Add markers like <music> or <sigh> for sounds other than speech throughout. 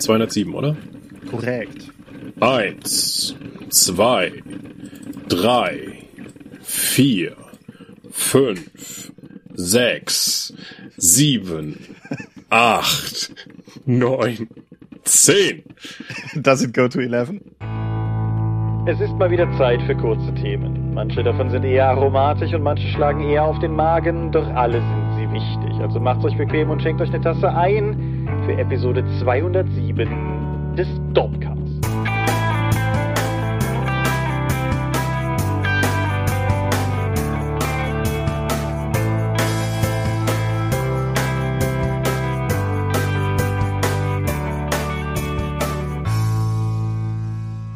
207, oder? Korrekt. Eins, zwei, drei, vier, fünf, sechs, sieben, <laughs> acht, neun, zehn. <laughs> Does it go to 11? Es ist mal wieder Zeit für kurze Themen. Manche davon sind eher aromatisch und manche schlagen eher auf den Magen, doch alle sind sie wichtig. Also macht's euch bequem und schenkt euch eine Tasse ein für Episode 207 des Dopcasts.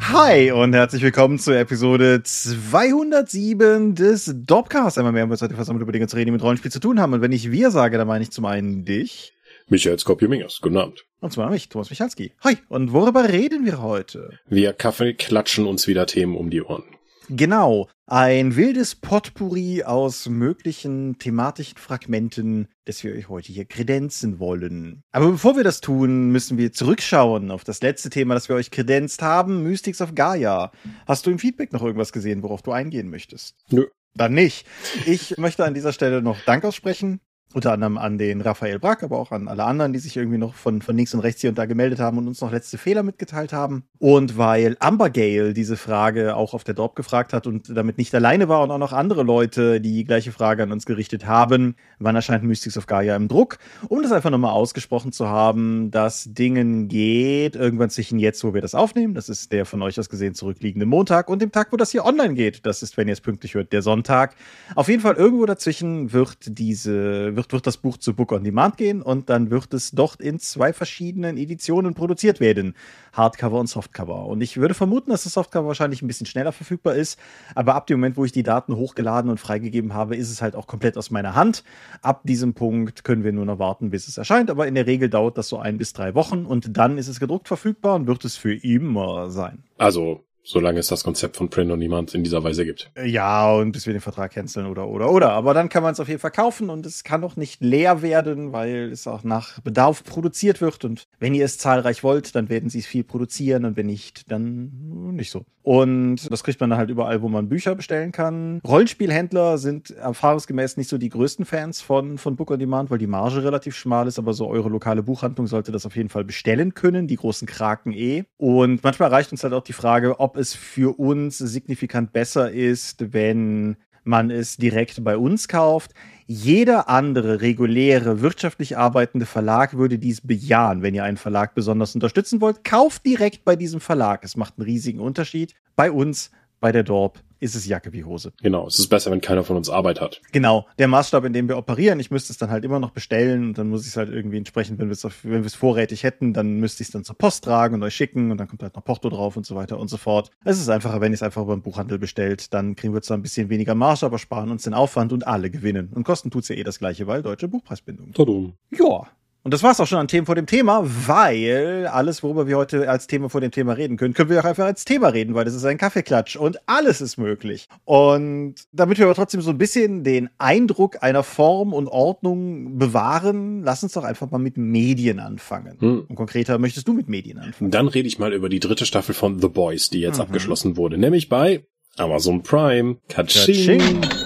Hi und herzlich willkommen zur Episode 207 des Dopcasts. Einmal mehr haben wir uns heute versammelt über Dinge zu reden, die mit Rollenspiel zu tun haben. Und wenn ich wir sage, dann meine ich zum einen dich. Michael Skopje-Mingers, guten Abend. Und zwar mich, Thomas Michalski. Hi. Und worüber reden wir heute? Wir Kaffee klatschen uns wieder Themen um die Ohren. Genau. Ein wildes Potpourri aus möglichen thematischen Fragmenten, das wir euch heute hier kredenzen wollen. Aber bevor wir das tun, müssen wir zurückschauen auf das letzte Thema, das wir euch kredenzt haben, Mystics of Gaia. Hast du im Feedback noch irgendwas gesehen, worauf du eingehen möchtest? Nö. Dann nicht. Ich möchte an dieser Stelle noch Dank aussprechen unter anderem an den Raphael Brack, aber auch an alle anderen, die sich irgendwie noch von, von links und rechts hier und da gemeldet haben und uns noch letzte Fehler mitgeteilt haben. Und weil Amber Gale diese Frage auch auf der Dorp gefragt hat und damit nicht alleine war und auch noch andere Leute die gleiche Frage an uns gerichtet haben, wann erscheint Mystics of Gaia im Druck, um das einfach nochmal ausgesprochen zu haben, dass Dingen geht, irgendwann zwischen jetzt, wo wir das aufnehmen, das ist der von euch aus gesehen zurückliegende Montag und dem Tag, wo das hier online geht, das ist, wenn ihr es pünktlich hört, der Sonntag. Auf jeden Fall irgendwo dazwischen wird diese, wird wird, wird das Buch zu Book on Demand gehen und dann wird es dort in zwei verschiedenen Editionen produziert werden. Hardcover und Softcover. Und ich würde vermuten, dass das Softcover wahrscheinlich ein bisschen schneller verfügbar ist. Aber ab dem Moment, wo ich die Daten hochgeladen und freigegeben habe, ist es halt auch komplett aus meiner Hand. Ab diesem Punkt können wir nur noch warten, bis es erscheint. Aber in der Regel dauert das so ein bis drei Wochen und dann ist es gedruckt verfügbar und wird es für immer sein. Also solange es das Konzept von Print on Demand in dieser Weise gibt. Ja, und bis wir den Vertrag canceln oder, oder, oder. Aber dann kann man es auf jeden Fall kaufen und es kann auch nicht leer werden, weil es auch nach Bedarf produziert wird. Und wenn ihr es zahlreich wollt, dann werden sie es viel produzieren und wenn nicht, dann nicht so. Und das kriegt man dann halt überall, wo man Bücher bestellen kann. Rollenspielhändler sind erfahrungsgemäß nicht so die größten Fans von, von Book on Demand, weil die Marge relativ schmal ist, aber so eure lokale Buchhandlung sollte das auf jeden Fall bestellen können, die großen Kraken eh. Und manchmal erreicht uns halt auch die Frage, ob es für uns signifikant besser ist, wenn man es direkt bei uns kauft. Jeder andere reguläre, wirtschaftlich arbeitende Verlag würde dies bejahen. Wenn ihr einen Verlag besonders unterstützen wollt, kauft direkt bei diesem Verlag. Es macht einen riesigen Unterschied. Bei uns, bei der Dorp, ist es Jacke wie Hose. Genau, es ist besser, wenn keiner von uns Arbeit hat. Genau, der Maßstab, in dem wir operieren, ich müsste es dann halt immer noch bestellen und dann muss ich es halt irgendwie entsprechend, wenn wir es, wenn wir es vorrätig hätten, dann müsste ich es dann zur Post tragen und euch schicken und dann kommt halt noch Porto drauf und so weiter und so fort. Es ist einfacher, wenn ihr es einfach beim Buchhandel bestellt, dann kriegen wir zwar ein bisschen weniger Marge, aber sparen uns den Aufwand und alle gewinnen. Und kosten tut's ja eh das gleiche, weil deutsche Buchpreisbindung. Tadum. Ja, und das war's auch schon an Themen vor dem Thema, weil alles, worüber wir heute als Thema vor dem Thema reden können, können wir auch einfach als Thema reden, weil das ist ein Kaffeeklatsch und alles ist möglich. Und damit wir aber trotzdem so ein bisschen den Eindruck einer Form und Ordnung bewahren, lass uns doch einfach mal mit Medien anfangen. Hm. Und konkreter möchtest du mit Medien anfangen? Dann rede ich mal über die dritte Staffel von The Boys, die jetzt mhm. abgeschlossen wurde, nämlich bei Amazon Prime. Katsching. Katsching.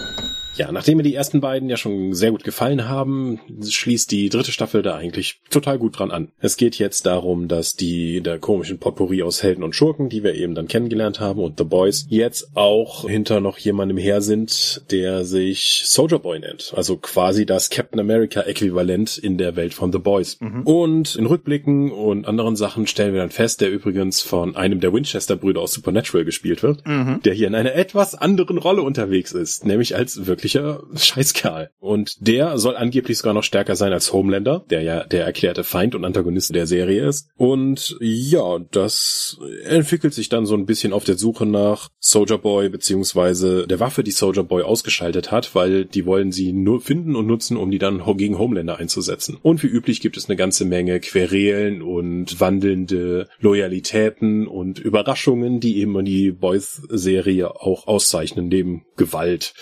Ja, nachdem mir die ersten beiden ja schon sehr gut gefallen haben, schließt die dritte Staffel da eigentlich total gut dran an. Es geht jetzt darum, dass die der komischen Potpourri aus Helden und Schurken, die wir eben dann kennengelernt haben, und The Boys jetzt auch hinter noch jemandem her sind, der sich Soldier Boy nennt. Also quasi das Captain America Äquivalent in der Welt von The Boys. Mhm. Und in Rückblicken und anderen Sachen stellen wir dann fest, der übrigens von einem der Winchester Brüder aus Supernatural gespielt wird, mhm. der hier in einer etwas anderen Rolle unterwegs ist, nämlich als wirklich wirklicher Scheißkerl. Und der soll angeblich sogar noch stärker sein als Homelander, der ja der erklärte Feind und Antagonist der Serie ist. Und ja, das entwickelt sich dann so ein bisschen auf der Suche nach Soldier Boy beziehungsweise der Waffe, die Soldier Boy ausgeschaltet hat, weil die wollen sie nur finden und nutzen, um die dann gegen Homelander einzusetzen. Und wie üblich gibt es eine ganze Menge Querelen und wandelnde Loyalitäten und Überraschungen, die eben die Boys-Serie auch auszeichnen, neben Gewalt.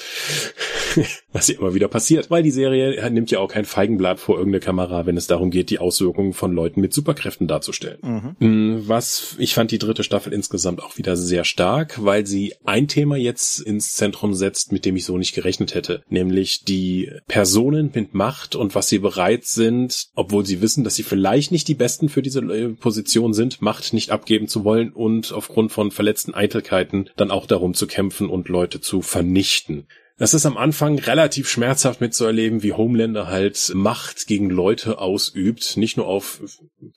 <laughs> Was ja immer wieder passiert, weil die Serie nimmt ja auch kein Feigenblatt vor irgendeine Kamera, wenn es darum geht, die Auswirkungen von Leuten mit Superkräften darzustellen. Mhm. Mm, was, ich fand die dritte Staffel insgesamt auch wieder sehr stark, weil sie ein Thema jetzt ins Zentrum setzt, mit dem ich so nicht gerechnet hätte, nämlich die Personen mit Macht und was sie bereit sind, obwohl sie wissen, dass sie vielleicht nicht die Besten für diese äh, Position sind, Macht nicht abgeben zu wollen und aufgrund von verletzten Eitelkeiten dann auch darum zu kämpfen und Leute zu vernichten. Das ist am Anfang relativ schmerzhaft mitzuerleben, wie Homelander halt Macht gegen Leute ausübt. Nicht nur auf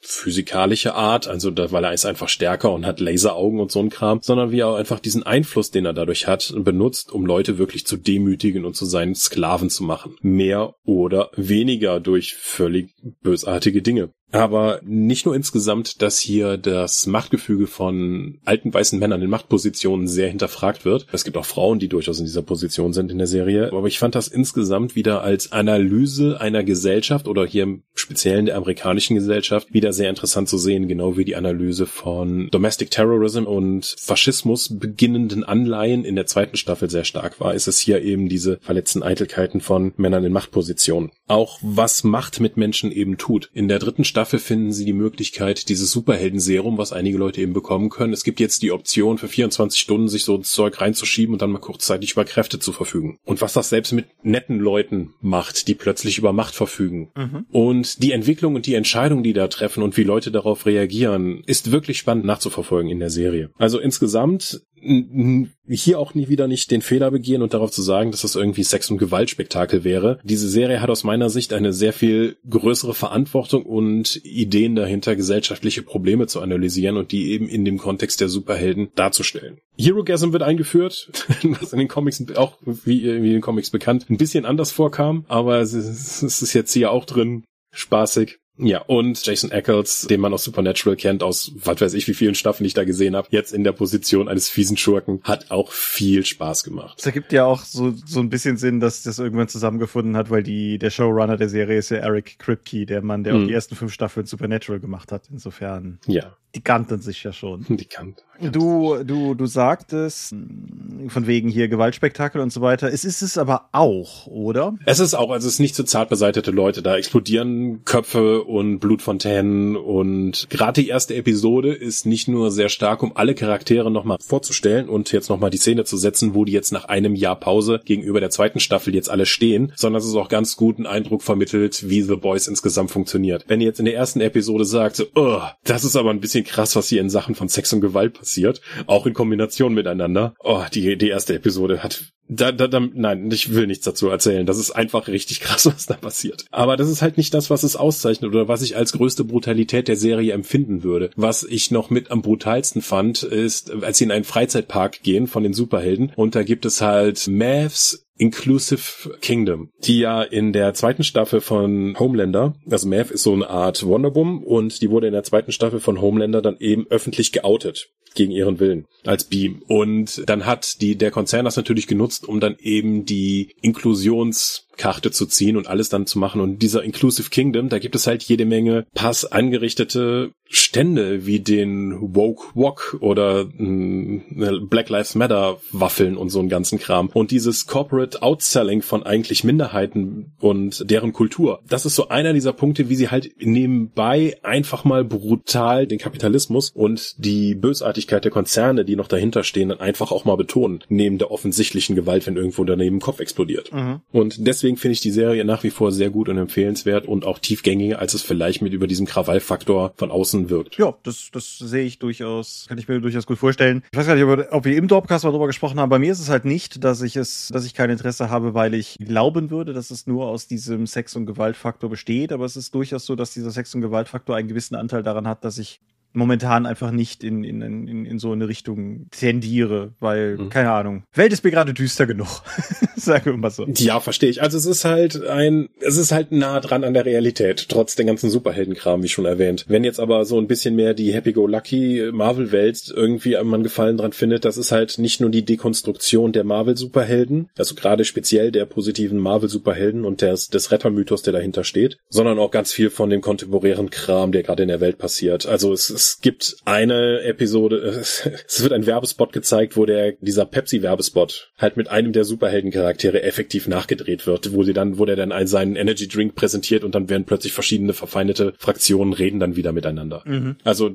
physikalische Art, also da, weil er ist einfach stärker und hat Laseraugen und so ein Kram, sondern wie er auch einfach diesen Einfluss, den er dadurch hat, benutzt, um Leute wirklich zu demütigen und zu seinen Sklaven zu machen. Mehr oder weniger durch völlig bösartige Dinge. Aber nicht nur insgesamt, dass hier das Machtgefüge von alten weißen Männern in Machtpositionen sehr hinterfragt wird. Es gibt auch Frauen, die durchaus in dieser Position sind in der Serie. Aber ich fand das insgesamt wieder als Analyse einer Gesellschaft oder hier im Speziellen der amerikanischen Gesellschaft wieder sehr interessant zu sehen, genau wie die Analyse von Domestic Terrorism und Faschismus beginnenden Anleihen in der zweiten Staffel sehr stark war, ist es hier eben diese verletzten Eitelkeiten von Männern in Machtpositionen. Auch was Macht mit Menschen eben tut. In der dritten Staffel Staffel finden sie die Möglichkeit, dieses Superhelden-Serum, was einige Leute eben bekommen können. Es gibt jetzt die Option, für 24 Stunden sich so ein Zeug reinzuschieben und dann mal kurzzeitig über Kräfte zu verfügen. Und was das selbst mit netten Leuten macht, die plötzlich über Macht verfügen. Mhm. Und die Entwicklung und die Entscheidung, die da treffen und wie Leute darauf reagieren, ist wirklich spannend nachzuverfolgen in der Serie. Also insgesamt hier auch nie wieder nicht den Fehler begehen und darauf zu sagen, dass das irgendwie Sex- und Gewaltspektakel wäre. Diese Serie hat aus meiner Sicht eine sehr viel größere Verantwortung und Ideen dahinter, gesellschaftliche Probleme zu analysieren und die eben in dem Kontext der Superhelden darzustellen. Herogasm wird eingeführt, <laughs> was in den Comics auch, wie in den Comics bekannt, ein bisschen anders vorkam, aber es ist jetzt hier auch drin. Spaßig. Ja, und Jason Ackles, den man aus Supernatural kennt, aus was weiß ich wie vielen Staffeln ich da gesehen habe, jetzt in der Position eines fiesen Schurken, hat auch viel Spaß gemacht. Es ergibt ja auch so, so ein bisschen Sinn, dass das irgendwann zusammengefunden hat, weil die, der Showrunner der Serie ist ja Eric Kripke, der Mann, der hm. auch die ersten fünf Staffeln Supernatural gemacht hat. Insofern. Ja. Die kannten sich ja schon. Die kannten. Du, du, du sagtest, von wegen hier Gewaltspektakel und so weiter. Es ist es aber auch, oder? Es ist auch, also es ist nicht so zart beseitete Leute. Da explodieren Köpfe und Blutfontänen und gerade die erste Episode ist nicht nur sehr stark, um alle Charaktere nochmal vorzustellen und jetzt nochmal die Szene zu setzen, wo die jetzt nach einem Jahr Pause gegenüber der zweiten Staffel jetzt alle stehen, sondern es ist auch ganz gut einen Eindruck vermittelt, wie The Boys insgesamt funktioniert. Wenn ihr jetzt in der ersten Episode sagt, oh, das ist aber ein bisschen krass, was hier in Sachen von Sex und Gewalt passiert, auch in Kombination miteinander. Oh, die, die erste Episode hat da, da, da, nein, ich will nichts dazu erzählen. Das ist einfach richtig krass, <laughs> was da passiert. Aber das ist halt nicht das, was es auszeichnet oder was ich als größte Brutalität der Serie empfinden würde. Was ich noch mit am brutalsten fand, ist, als sie in einen Freizeitpark gehen von den Superhelden und da gibt es halt Mavs Inclusive Kingdom, die ja in der zweiten Staffel von Homelander, also Mav ist so eine Art Wonderbum und die wurde in der zweiten Staffel von Homelander dann eben öffentlich geoutet gegen ihren Willen als Beam. Und dann hat die, der Konzern das natürlich genutzt, um dann eben die Inklusions Karte zu ziehen und alles dann zu machen. Und dieser Inclusive Kingdom, da gibt es halt jede Menge pass angerichtete Stände wie den Woke Wok oder äh, Black Lives Matter Waffeln und so einen ganzen Kram. Und dieses Corporate Outselling von eigentlich Minderheiten und deren Kultur. Das ist so einer dieser Punkte, wie sie halt nebenbei einfach mal brutal den Kapitalismus und die Bösartigkeit der Konzerne, die noch dahinter stehen, dann einfach auch mal betonen. Neben der offensichtlichen Gewalt, wenn irgendwo daneben Kopf explodiert. Mhm. Und deswegen deswegen finde ich die Serie nach wie vor sehr gut und empfehlenswert und auch tiefgängiger, als es vielleicht mit über diesem Krawallfaktor von außen wirkt. Ja, das, das sehe ich durchaus, kann ich mir durchaus gut vorstellen. Ich weiß gar nicht, ob wir im Dropcast mal drüber gesprochen haben. Bei mir ist es halt nicht, dass ich es, dass ich kein Interesse habe, weil ich glauben würde, dass es nur aus diesem Sex- und Gewaltfaktor besteht. Aber es ist durchaus so, dass dieser Sex- und Gewaltfaktor einen gewissen Anteil daran hat, dass ich momentan einfach nicht in, in, in, in so eine Richtung tendiere, weil, mhm. keine Ahnung, Welt ist mir gerade düster genug. <laughs> Sagen wir mal so. Ja, verstehe ich. Also es ist halt ein, es ist halt nah dran an der Realität, trotz den ganzen Superheldenkram, wie schon erwähnt. Wenn jetzt aber so ein bisschen mehr die Happy-Go-Lucky Marvel-Welt irgendwie man Gefallen dran findet, das ist halt nicht nur die Dekonstruktion der Marvel-Superhelden, also gerade speziell der positiven Marvel-Superhelden und des, des Rettermythos, der dahinter steht, sondern auch ganz viel von dem kontemporären Kram, der gerade in der Welt passiert. Also es es gibt eine Episode, <laughs> es wird ein Werbespot gezeigt, wo der, dieser Pepsi-Werbespot halt mit einem der Superheldencharaktere effektiv nachgedreht wird, wo sie dann, wo der dann seinen Energy Drink präsentiert und dann werden plötzlich verschiedene verfeindete Fraktionen reden dann wieder miteinander. Mhm. Also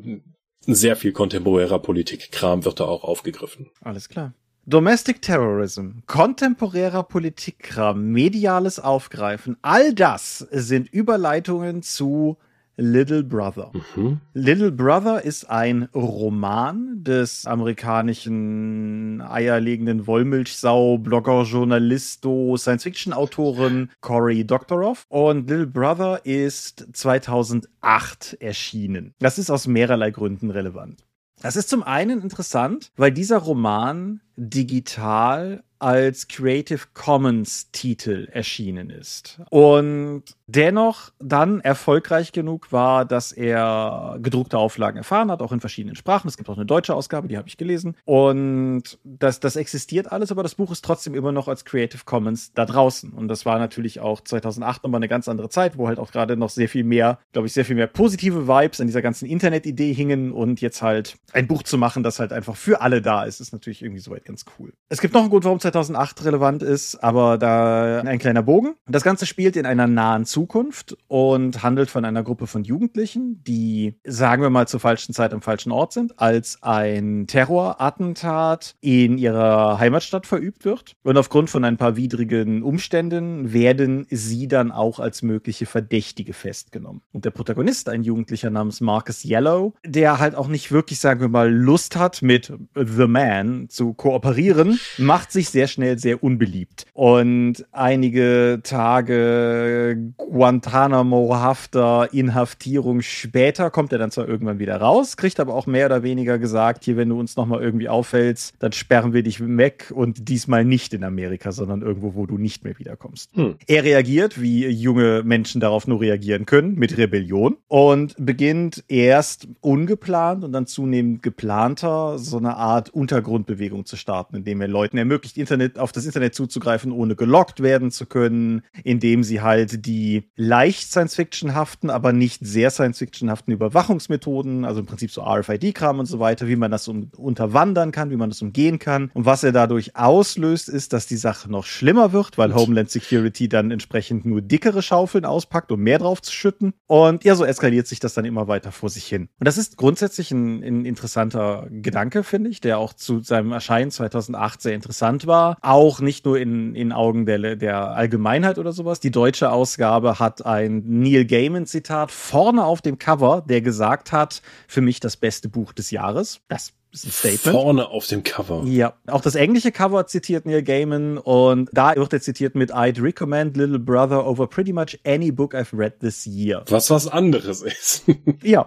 sehr viel kontemporärer Politikkram wird da auch aufgegriffen. Alles klar. Domestic Terrorism, kontemporärer Politikkram, mediales Aufgreifen, all das sind Überleitungen zu Little Brother. Mhm. Little Brother ist ein Roman des amerikanischen eierlegenden Wollmilchsau, Blogger, Journalisto, Science-Fiction-Autoren Cory Doctorow. Und Little Brother ist 2008 erschienen. Das ist aus mehrerlei Gründen relevant. Das ist zum einen interessant, weil dieser Roman digital als Creative Commons Titel erschienen ist. Und dennoch dann erfolgreich genug war, dass er gedruckte Auflagen erfahren hat, auch in verschiedenen Sprachen. Es gibt auch eine deutsche Ausgabe, die habe ich gelesen. Und das, das existiert alles, aber das Buch ist trotzdem immer noch als Creative Commons da draußen. Und das war natürlich auch 2008 nochmal eine ganz andere Zeit, wo halt auch gerade noch sehr viel mehr, glaube ich, sehr viel mehr positive Vibes an dieser ganzen Internet-Idee hingen. Und jetzt halt ein Buch zu machen, das halt einfach für alle da ist, ist natürlich irgendwie soweit ganz cool. Es gibt noch einen Grund, warum 2008 relevant ist, aber da ein kleiner Bogen. Das Ganze spielt in einer nahen Zukunft und handelt von einer Gruppe von Jugendlichen, die, sagen wir mal, zur falschen Zeit am falschen Ort sind, als ein Terrorattentat in ihrer Heimatstadt verübt wird. Und aufgrund von ein paar widrigen Umständen werden sie dann auch als mögliche Verdächtige festgenommen. Und der Protagonist, ein Jugendlicher namens Marcus Yellow, der halt auch nicht wirklich, sagen wir mal, Lust hat, mit The Man zu kooperieren, macht sich sehr schnell sehr unbeliebt. Und einige Tage Guantanamo-hafter Inhaftierung später kommt er dann zwar irgendwann wieder raus, kriegt aber auch mehr oder weniger gesagt, hier, wenn du uns nochmal irgendwie auffällst, dann sperren wir dich weg und diesmal nicht in Amerika, sondern irgendwo, wo du nicht mehr wiederkommst. Hm. Er reagiert, wie junge Menschen darauf nur reagieren können, mit Rebellion und beginnt erst ungeplant und dann zunehmend geplanter so eine Art Untergrundbewegung zu starten, indem er Leuten ermöglicht, Internet, auf das Internet zuzugreifen, ohne gelockt werden zu können, indem sie halt die leicht Science-Fiction-haften, aber nicht sehr Science-Fiction-haften Überwachungsmethoden, also im Prinzip so RFID-Kram und so weiter, wie man das um, unterwandern kann, wie man das umgehen kann. Und was er dadurch auslöst, ist, dass die Sache noch schlimmer wird, weil Homeland Security dann entsprechend nur dickere Schaufeln auspackt, um mehr drauf zu schütten. Und ja, so eskaliert sich das dann immer weiter vor sich hin. Und das ist grundsätzlich ein, ein interessanter Gedanke, finde ich, der auch zu seinem Erscheinen 2008 sehr interessant war. Auch nicht nur in, in Augen der, der Allgemeinheit oder sowas. Die deutsche Ausgabe hat ein Neil Gaiman Zitat vorne auf dem Cover, der gesagt hat, für mich das beste Buch des Jahres. Das ist ein Statement. Vorne auf dem Cover. Ja. Auch das englische Cover zitiert Neil Gaiman und da wird er zitiert mit I'd recommend Little Brother over pretty much any book I've read this year. Was was anderes ist. <laughs> ja.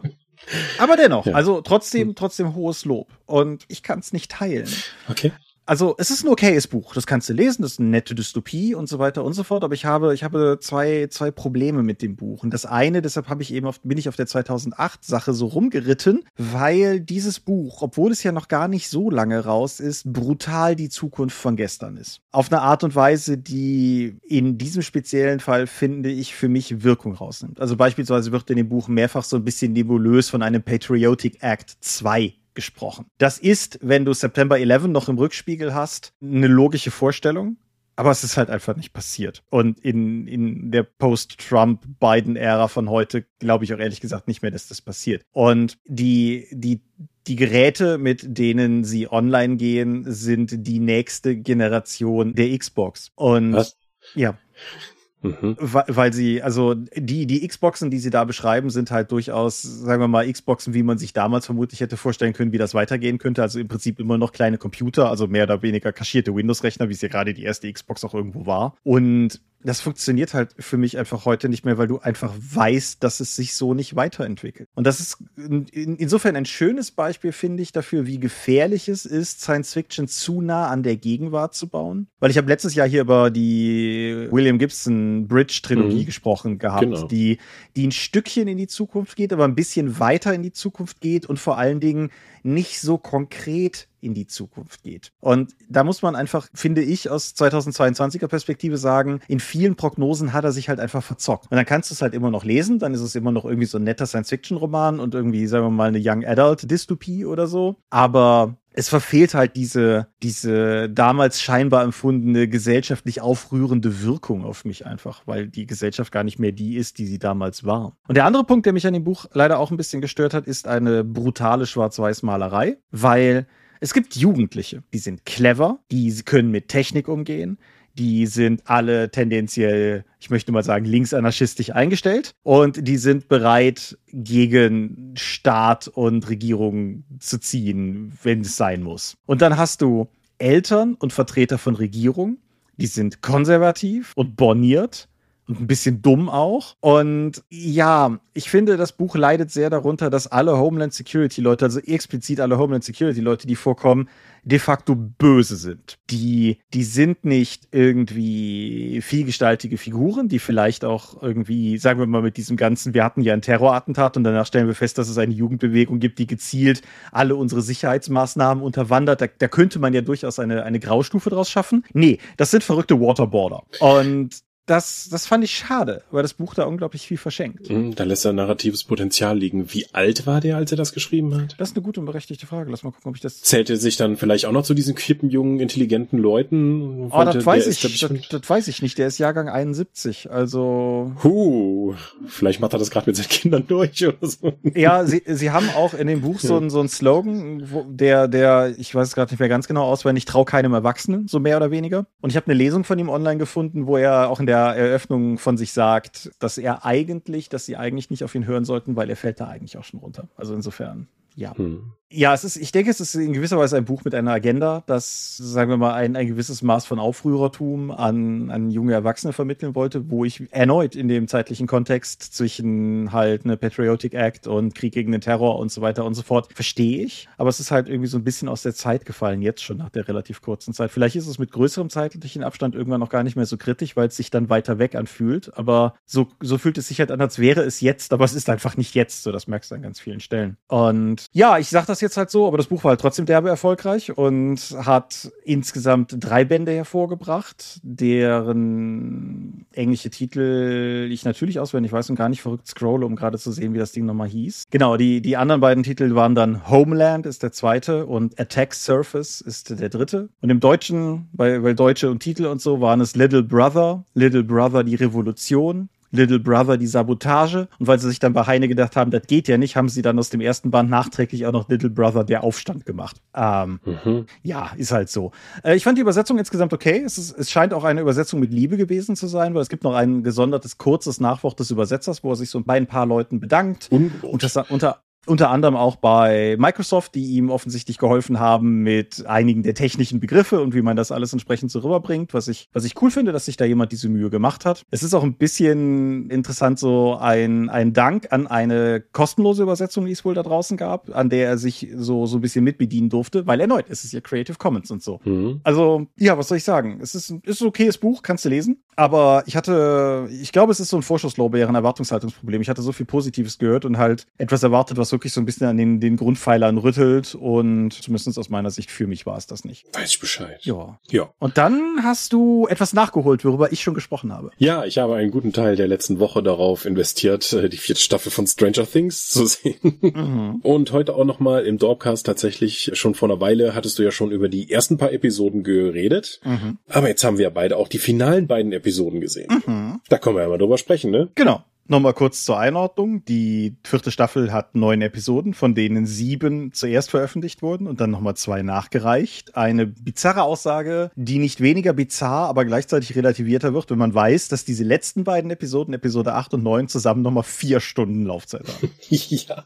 Aber dennoch, ja. also trotzdem, trotzdem hohes Lob. Und ich kann es nicht teilen. Okay also es ist ein okayes Buch, das kannst du lesen, das ist eine nette Dystopie und so weiter und so fort, aber ich habe ich habe zwei zwei Probleme mit dem Buch und das eine, deshalb habe ich eben auf, bin ich auf der 2008 Sache so rumgeritten, weil dieses Buch, obwohl es ja noch gar nicht so lange raus ist, brutal die Zukunft von gestern ist. Auf eine Art und Weise, die in diesem speziellen Fall finde ich für mich Wirkung rausnimmt. Also beispielsweise wird in dem Buch mehrfach so ein bisschen nebulös von einem Patriotic Act 2 gesprochen. Das ist, wenn du September 11 noch im Rückspiegel hast, eine logische Vorstellung. Aber es ist halt einfach nicht passiert. Und in, in der Post-Trump-Biden-Ära von heute glaube ich auch ehrlich gesagt nicht mehr, dass das passiert. Und die, die, die Geräte, mit denen sie online gehen, sind die nächste Generation der Xbox. Und Was? ja. Mhm. Weil sie, also die, die Xboxen, die sie da beschreiben, sind halt durchaus, sagen wir mal, Xboxen, wie man sich damals vermutlich hätte vorstellen können, wie das weitergehen könnte. Also im Prinzip immer noch kleine Computer, also mehr oder weniger kaschierte Windows-Rechner, wie es ja gerade die erste Xbox auch irgendwo war. Und das funktioniert halt für mich einfach heute nicht mehr, weil du einfach weißt, dass es sich so nicht weiterentwickelt. Und das ist in, insofern ein schönes Beispiel, finde ich, dafür, wie gefährlich es ist, Science Fiction zu nah an der Gegenwart zu bauen. Weil ich habe letztes Jahr hier über die William Gibson Bridge Trilogie mhm. gesprochen gehabt, genau. die, die ein Stückchen in die Zukunft geht, aber ein bisschen weiter in die Zukunft geht und vor allen Dingen nicht so konkret in die Zukunft geht. Und da muss man einfach, finde ich, aus 2022er Perspektive sagen, in vielen Prognosen hat er sich halt einfach verzockt. Und dann kannst du es halt immer noch lesen, dann ist es immer noch irgendwie so ein netter Science-Fiction-Roman und irgendwie, sagen wir mal, eine Young Adult-Dystopie oder so. Aber es verfehlt halt diese, diese damals scheinbar empfundene gesellschaftlich aufrührende Wirkung auf mich einfach, weil die Gesellschaft gar nicht mehr die ist, die sie damals war. Und der andere Punkt, der mich an dem Buch leider auch ein bisschen gestört hat, ist eine brutale Schwarz-Weiß-Malerei, weil es gibt Jugendliche, die sind clever, die können mit Technik umgehen, die sind alle tendenziell, ich möchte mal sagen, linksanarchistisch eingestellt und die sind bereit, gegen Staat und Regierung zu ziehen, wenn es sein muss. Und dann hast du Eltern und Vertreter von Regierung, die sind konservativ und borniert und ein bisschen dumm auch. Und ja, ich finde, das Buch leidet sehr darunter, dass alle Homeland Security Leute, also explizit alle Homeland Security Leute, die vorkommen, de facto böse sind. Die, die sind nicht irgendwie vielgestaltige Figuren, die vielleicht auch irgendwie, sagen wir mal, mit diesem ganzen, wir hatten ja ein Terrorattentat und danach stellen wir fest, dass es eine Jugendbewegung gibt, die gezielt alle unsere Sicherheitsmaßnahmen unterwandert. Da, da könnte man ja durchaus eine, eine Graustufe draus schaffen. Nee, das sind verrückte Waterboarder. Und das, das fand ich schade, weil das Buch da unglaublich viel verschenkt. Mm, da lässt er narratives Potenzial liegen. Wie alt war der, als er das geschrieben hat? Das ist eine gute und berechtigte Frage. Lass mal gucken, ob ich das. Zählt er sich dann vielleicht auch noch zu diesen kippen, jungen, intelligenten Leuten? Oh, das weiß ich, das, das, weiß ich nicht. Der ist Jahrgang 71, also. Huh, vielleicht macht er das gerade mit seinen Kindern durch oder so. Ja, sie, sie haben auch in dem Buch so, ein, so einen Slogan, wo der, der, ich weiß es gerade nicht mehr ganz genau auswendig, trau keinem Erwachsenen, so mehr oder weniger. Und ich habe eine Lesung von ihm online gefunden, wo er auch in der der Eröffnung von sich sagt, dass er eigentlich, dass sie eigentlich nicht auf ihn hören sollten, weil er fällt da eigentlich auch schon runter. Also insofern, ja. Hm. Ja, es ist, ich denke, es ist in gewisser Weise ein Buch mit einer Agenda, das, sagen wir mal, ein, ein gewisses Maß von Aufrührertum an, an junge Erwachsene vermitteln wollte, wo ich erneut in dem zeitlichen Kontext zwischen halt eine Patriotic Act und Krieg gegen den Terror und so weiter und so fort, verstehe ich. Aber es ist halt irgendwie so ein bisschen aus der Zeit gefallen, jetzt schon nach der relativ kurzen Zeit. Vielleicht ist es mit größerem zeitlichen Abstand irgendwann noch gar nicht mehr so kritisch, weil es sich dann weiter weg anfühlt. Aber so, so fühlt es sich halt an, als wäre es jetzt, aber es ist einfach nicht jetzt. So, das merkst du an ganz vielen Stellen. Und ja, ich sag das das jetzt halt so, aber das Buch war halt trotzdem derbe erfolgreich und hat insgesamt drei Bände hervorgebracht, deren englische Titel ich natürlich auswendig weiß und gar nicht verrückt scrolle, um gerade zu sehen, wie das Ding nochmal hieß. Genau, die, die anderen beiden Titel waren dann Homeland ist der zweite und Attack Surface ist der dritte. Und im Deutschen, weil, weil Deutsche und Titel und so waren es Little Brother, Little Brother die Revolution, Little Brother die Sabotage. Und weil sie sich dann bei Heine gedacht haben, das geht ja nicht, haben sie dann aus dem ersten Band nachträglich auch noch Little Brother der Aufstand gemacht. Ähm, mhm. Ja, ist halt so. Äh, ich fand die Übersetzung insgesamt okay. Es, ist, es scheint auch eine Übersetzung mit Liebe gewesen zu sein, weil es gibt noch ein gesondertes, kurzes Nachwort des Übersetzers, wo er sich so bei ein paar Leuten bedankt. Ungut. Und das unter unter anderem auch bei Microsoft, die ihm offensichtlich geholfen haben mit einigen der technischen Begriffe und wie man das alles entsprechend so rüberbringt, was ich, was ich cool finde, dass sich da jemand diese Mühe gemacht hat. Es ist auch ein bisschen interessant, so ein, ein Dank an eine kostenlose Übersetzung, die es wohl da draußen gab, an der er sich so, so ein bisschen mitbedienen durfte, weil erneut, es ist ja Creative Commons und so. Mhm. Also, ja, was soll ich sagen? Es ist, ist ein okayes Buch, kannst du lesen. Aber ich hatte, ich glaube, es ist so ein Vorschusslorbeeren, Erwartungshaltungsproblem. Ich hatte so viel Positives gehört und halt etwas erwartet, was wirklich so ein bisschen an den, den Grundpfeilern rüttelt und zumindest aus meiner Sicht für mich war es das nicht. Weiß ich Bescheid. Ja. Ja. Und dann hast du etwas nachgeholt, worüber ich schon gesprochen habe. Ja, ich habe einen guten Teil der letzten Woche darauf investiert, äh, die vierte Staffel von Stranger Things zu sehen. Mhm. <laughs> Und heute auch nochmal im Dorpcast tatsächlich schon vor einer Weile hattest du ja schon über die ersten paar Episoden geredet. Mhm. Aber jetzt haben wir beide auch die finalen beiden Episoden Episoden gesehen. Mhm. Da können wir ja mal drüber sprechen, ne? Genau. Nochmal kurz zur Einordnung. Die vierte Staffel hat neun Episoden, von denen sieben zuerst veröffentlicht wurden und dann nochmal zwei nachgereicht. Eine bizarre Aussage, die nicht weniger bizarr, aber gleichzeitig relativierter wird, wenn man weiß, dass diese letzten beiden Episoden, Episode 8 und 9, zusammen nochmal vier Stunden Laufzeit haben. <laughs> ja.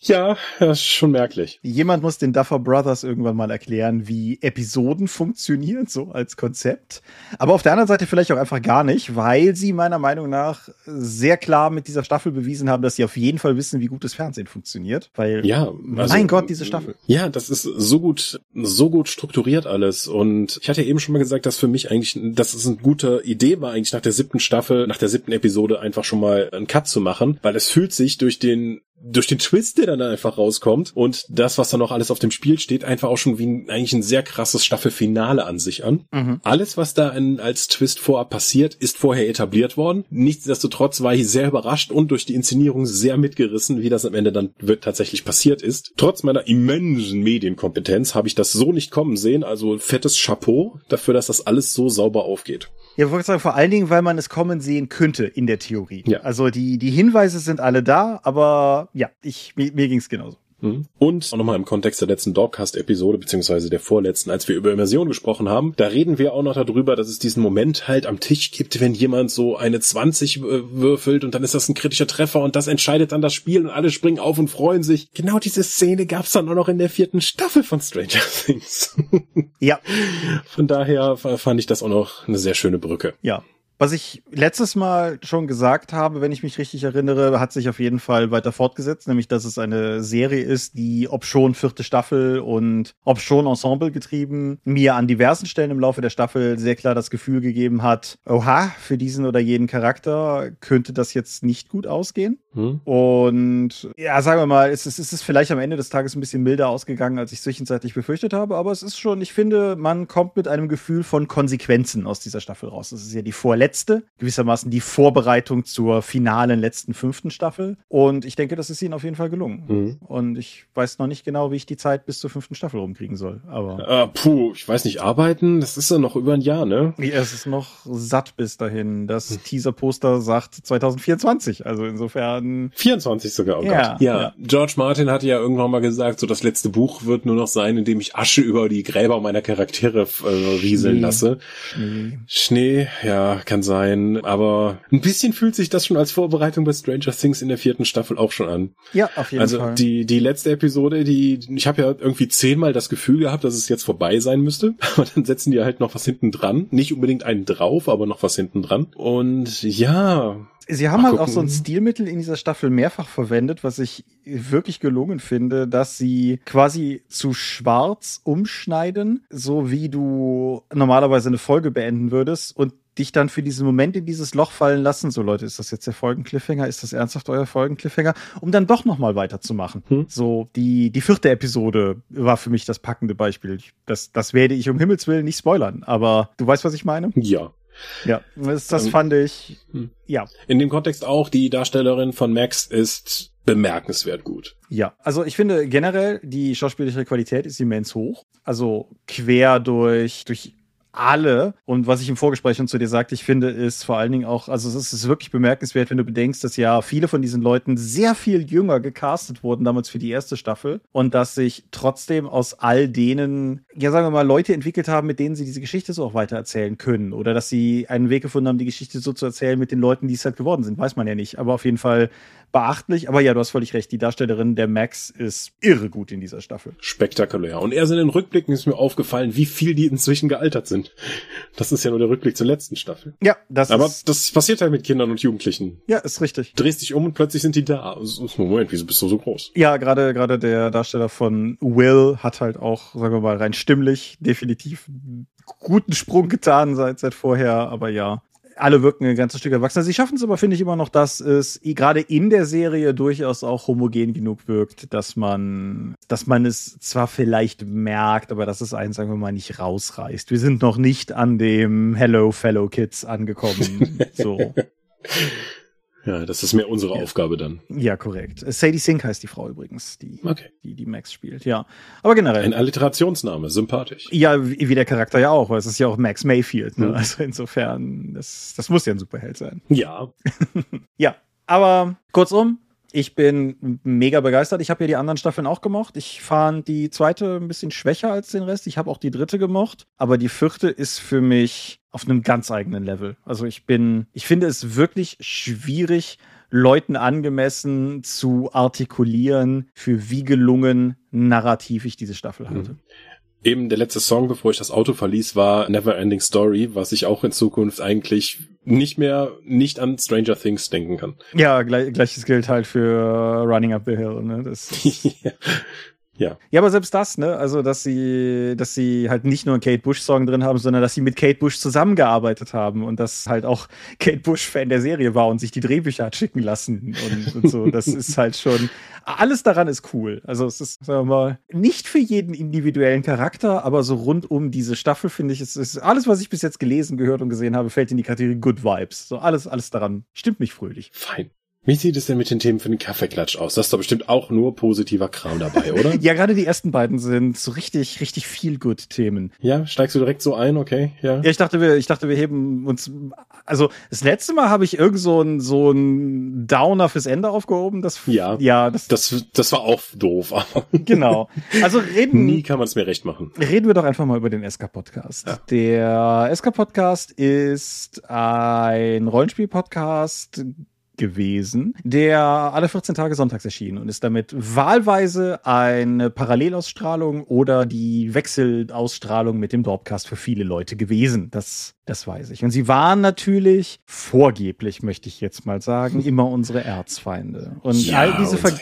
Ja, das ist schon merklich. Jemand muss den Duffer Brothers irgendwann mal erklären, wie Episoden funktionieren, so als Konzept. Aber auf der anderen Seite vielleicht auch einfach gar nicht, weil sie meiner Meinung nach sehr klar mit dieser Staffel bewiesen haben, dass sie auf jeden Fall wissen, wie gutes Fernsehen funktioniert. Weil, ja, also, mein Gott, diese Staffel. Ja, das ist so gut, so gut strukturiert alles. Und ich hatte eben schon mal gesagt, dass für mich eigentlich, dass es eine gute Idee war, eigentlich nach der siebten Staffel, nach der siebten Episode einfach schon mal einen Cut zu machen, weil es fühlt sich durch den durch den Twist, der dann einfach rauskommt und das, was dann noch alles auf dem Spiel steht, einfach auch schon wie ein, eigentlich ein sehr krasses Staffelfinale an sich an. Mhm. Alles, was da in, als Twist vorab passiert, ist vorher etabliert worden. Nichtsdestotrotz war ich sehr überrascht und durch die Inszenierung sehr mitgerissen, wie das am Ende dann wird tatsächlich passiert ist. Trotz meiner immensen Medienkompetenz habe ich das so nicht kommen sehen. Also fettes Chapeau dafür, dass das alles so sauber aufgeht. Ja, ich wollte sagen, vor allen Dingen, weil man es kommen sehen könnte in der Theorie. Ja. Also die, die Hinweise sind alle da, aber ja, ich, mir, mir ging es genauso. Mhm. Und auch nochmal im Kontext der letzten Dogcast-Episode, beziehungsweise der vorletzten, als wir über Immersion gesprochen haben, da reden wir auch noch darüber, dass es diesen Moment halt am Tisch gibt, wenn jemand so eine 20 würfelt und dann ist das ein kritischer Treffer und das entscheidet dann das Spiel und alle springen auf und freuen sich. Genau diese Szene gab's dann auch noch in der vierten Staffel von Stranger <laughs> Things. ja. Von daher fand ich das auch noch eine sehr schöne Brücke. Ja. Was ich letztes Mal schon gesagt habe, wenn ich mich richtig erinnere, hat sich auf jeden Fall weiter fortgesetzt, nämlich dass es eine Serie ist, die ob schon vierte Staffel und ob schon Ensemble getrieben mir an diversen Stellen im Laufe der Staffel sehr klar das Gefühl gegeben hat, oha, für diesen oder jeden Charakter könnte das jetzt nicht gut ausgehen. Hm. Und ja, sagen wir mal, es ist, es ist vielleicht am Ende des Tages ein bisschen milder ausgegangen, als ich zwischenzeitlich befürchtet habe, aber es ist schon, ich finde, man kommt mit einem Gefühl von Konsequenzen aus dieser Staffel raus. Das ist ja die vorletzte letzte, gewissermaßen die Vorbereitung zur finalen letzten fünften Staffel. Und ich denke, das ist ihnen auf jeden Fall gelungen. Mhm. Und ich weiß noch nicht genau, wie ich die Zeit bis zur fünften Staffel rumkriegen soll. Aber äh, puh, ich weiß nicht, arbeiten, das ist ja noch über ein Jahr, ne? Ja, es ist noch satt bis dahin. Das mhm. Teaser-Poster sagt 2024, also insofern 24 sogar. Oh ja, Gott. Ja, ja, George Martin hatte ja irgendwann mal gesagt, so das letzte Buch wird nur noch sein, in dem ich Asche über die Gräber meiner Charaktere äh, rieseln Schnee. lasse. Schnee. Schnee, ja, kann kann sein, aber ein bisschen fühlt sich das schon als Vorbereitung bei Stranger Things in der vierten Staffel auch schon an. Ja, auf jeden also Fall. Also die, die letzte Episode, die, ich habe ja irgendwie zehnmal das Gefühl gehabt, dass es jetzt vorbei sein müsste, <laughs> aber dann setzen die halt noch was hinten dran. Nicht unbedingt einen drauf, aber noch was hinten dran. Und ja, Sie haben Ach, halt auch so ein Stilmittel in dieser Staffel mehrfach verwendet, was ich wirklich gelungen finde, dass sie quasi zu schwarz umschneiden, so wie du normalerweise eine Folge beenden würdest und dich dann für diesen Moment in dieses Loch fallen lassen. So Leute, ist das jetzt der Folgencliffhanger? Ist das ernsthaft euer Folgencliffhanger? Um dann doch nochmal weiterzumachen. Hm. So die, die vierte Episode war für mich das packende Beispiel. Das, das werde ich um Himmels Willen nicht spoilern, aber du weißt, was ich meine? Ja. Ja, das, das ähm, fand ich, hm. ja. In dem Kontext auch, die Darstellerin von Max ist bemerkenswert gut. Ja, also ich finde generell, die schauspielerische Qualität ist immens hoch. Also quer durch, durch alle. Und was ich im Vorgespräch schon zu dir sagte, ich finde, ist vor allen Dingen auch, also es ist wirklich bemerkenswert, wenn du bedenkst, dass ja viele von diesen Leuten sehr viel jünger gecastet wurden, damals für die erste Staffel. Und dass sich trotzdem aus all denen, ja sagen wir mal, Leute entwickelt haben, mit denen sie diese Geschichte so auch weitererzählen können. Oder dass sie einen Weg gefunden haben, die Geschichte so zu erzählen mit den Leuten, die es halt geworden sind. Weiß man ja nicht. Aber auf jeden Fall beachtlich. Aber ja, du hast völlig recht. Die Darstellerin der Max ist irre gut in dieser Staffel. Spektakulär. Und erst in den Rückblicken ist mir aufgefallen, wie viel die inzwischen gealtert sind. Das ist ja nur der Rückblick zur letzten Staffel. Ja, das Aber ist das passiert halt mit Kindern und Jugendlichen. Ja, ist richtig. Drehst dich um und plötzlich sind die da. Moment, wieso bist du so groß? Ja, gerade gerade der Darsteller von Will hat halt auch, sagen wir mal, rein stimmlich definitiv guten Sprung getan seit seit vorher, aber ja, alle wirken ein ganzes Stück erwachsener. Sie schaffen es aber, finde ich, immer noch, dass es gerade in der Serie durchaus auch homogen genug wirkt, dass man, dass man es zwar vielleicht merkt, aber dass es einen, sagen wir mal, nicht rausreißt. Wir sind noch nicht an dem Hello Fellow Kids angekommen. <laughs> so. Ja, das ist mehr unsere ja. Aufgabe dann. Ja, korrekt. Sadie Sink heißt die Frau übrigens, die, okay. die, die Max spielt, ja. Aber generell. Ein Alliterationsname, sympathisch. Ja, wie, wie der Charakter ja auch, weil es ist ja auch Max Mayfield, ne? Mhm. Also insofern, das, das muss ja ein Superheld sein. Ja. <laughs> ja, aber kurzum, ich bin mega begeistert. Ich habe ja die anderen Staffeln auch gemocht. Ich fand die zweite ein bisschen schwächer als den Rest. Ich habe auch die dritte gemocht. Aber die vierte ist für mich auf einem ganz eigenen Level. Also ich bin, ich finde es wirklich schwierig, Leuten angemessen zu artikulieren, für wie gelungen narrativ ich diese Staffel halte. Mhm. Eben der letzte Song, bevor ich das Auto verließ, war Never Ending Story, was ich auch in Zukunft eigentlich nicht mehr nicht an Stranger Things denken kann. Ja, gleich, gleiches gilt halt für Running Up the Hill. Ne? Das, <laughs> ja. Ja. Ja, aber selbst das, ne, also dass sie, dass sie halt nicht nur einen Kate Bush-Song drin haben, sondern dass sie mit Kate Bush zusammengearbeitet haben und dass halt auch <laughs> Kate Bush Fan der Serie war und sich die Drehbücher hat schicken lassen und, und so. Das <laughs> ist halt schon. Alles daran ist cool. Also es ist, sagen wir mal, nicht für jeden individuellen Charakter, aber so rund um diese Staffel finde ich, es ist alles, was ich bis jetzt gelesen, gehört und gesehen habe, fällt in die Kategorie Good Vibes. So alles, alles daran stimmt mich fröhlich. Fein. Wie sieht es denn mit den Themen für den Kaffeeklatsch aus? Das ist doch bestimmt auch nur positiver Kram dabei, <laughs> oder? ja, gerade die ersten beiden sind so richtig, richtig viel good Themen. Ja, steigst du direkt so ein, okay? Ja. Ja, ich dachte, wir, ich dachte, wir heben uns. Also das letzte Mal habe ich irgend so ein so ein Downer fürs Ende aufgehoben. Das ja, ja, das, das, das war auch doof. Aber <laughs> genau. Also reden. Nie kann man es mir recht machen. Reden wir doch einfach mal über den SK Podcast. Ja. Der SK Podcast ist ein Rollenspiel-Podcast gewesen, der alle 14 Tage sonntags erschien und ist damit wahlweise eine Parallelausstrahlung oder die Wechselausstrahlung mit dem Dorpcast für viele Leute gewesen. Das, das weiß ich. Und sie waren natürlich vorgeblich, möchte ich jetzt mal sagen, <laughs> immer unsere Erzfeinde. Und ja, all diese Ver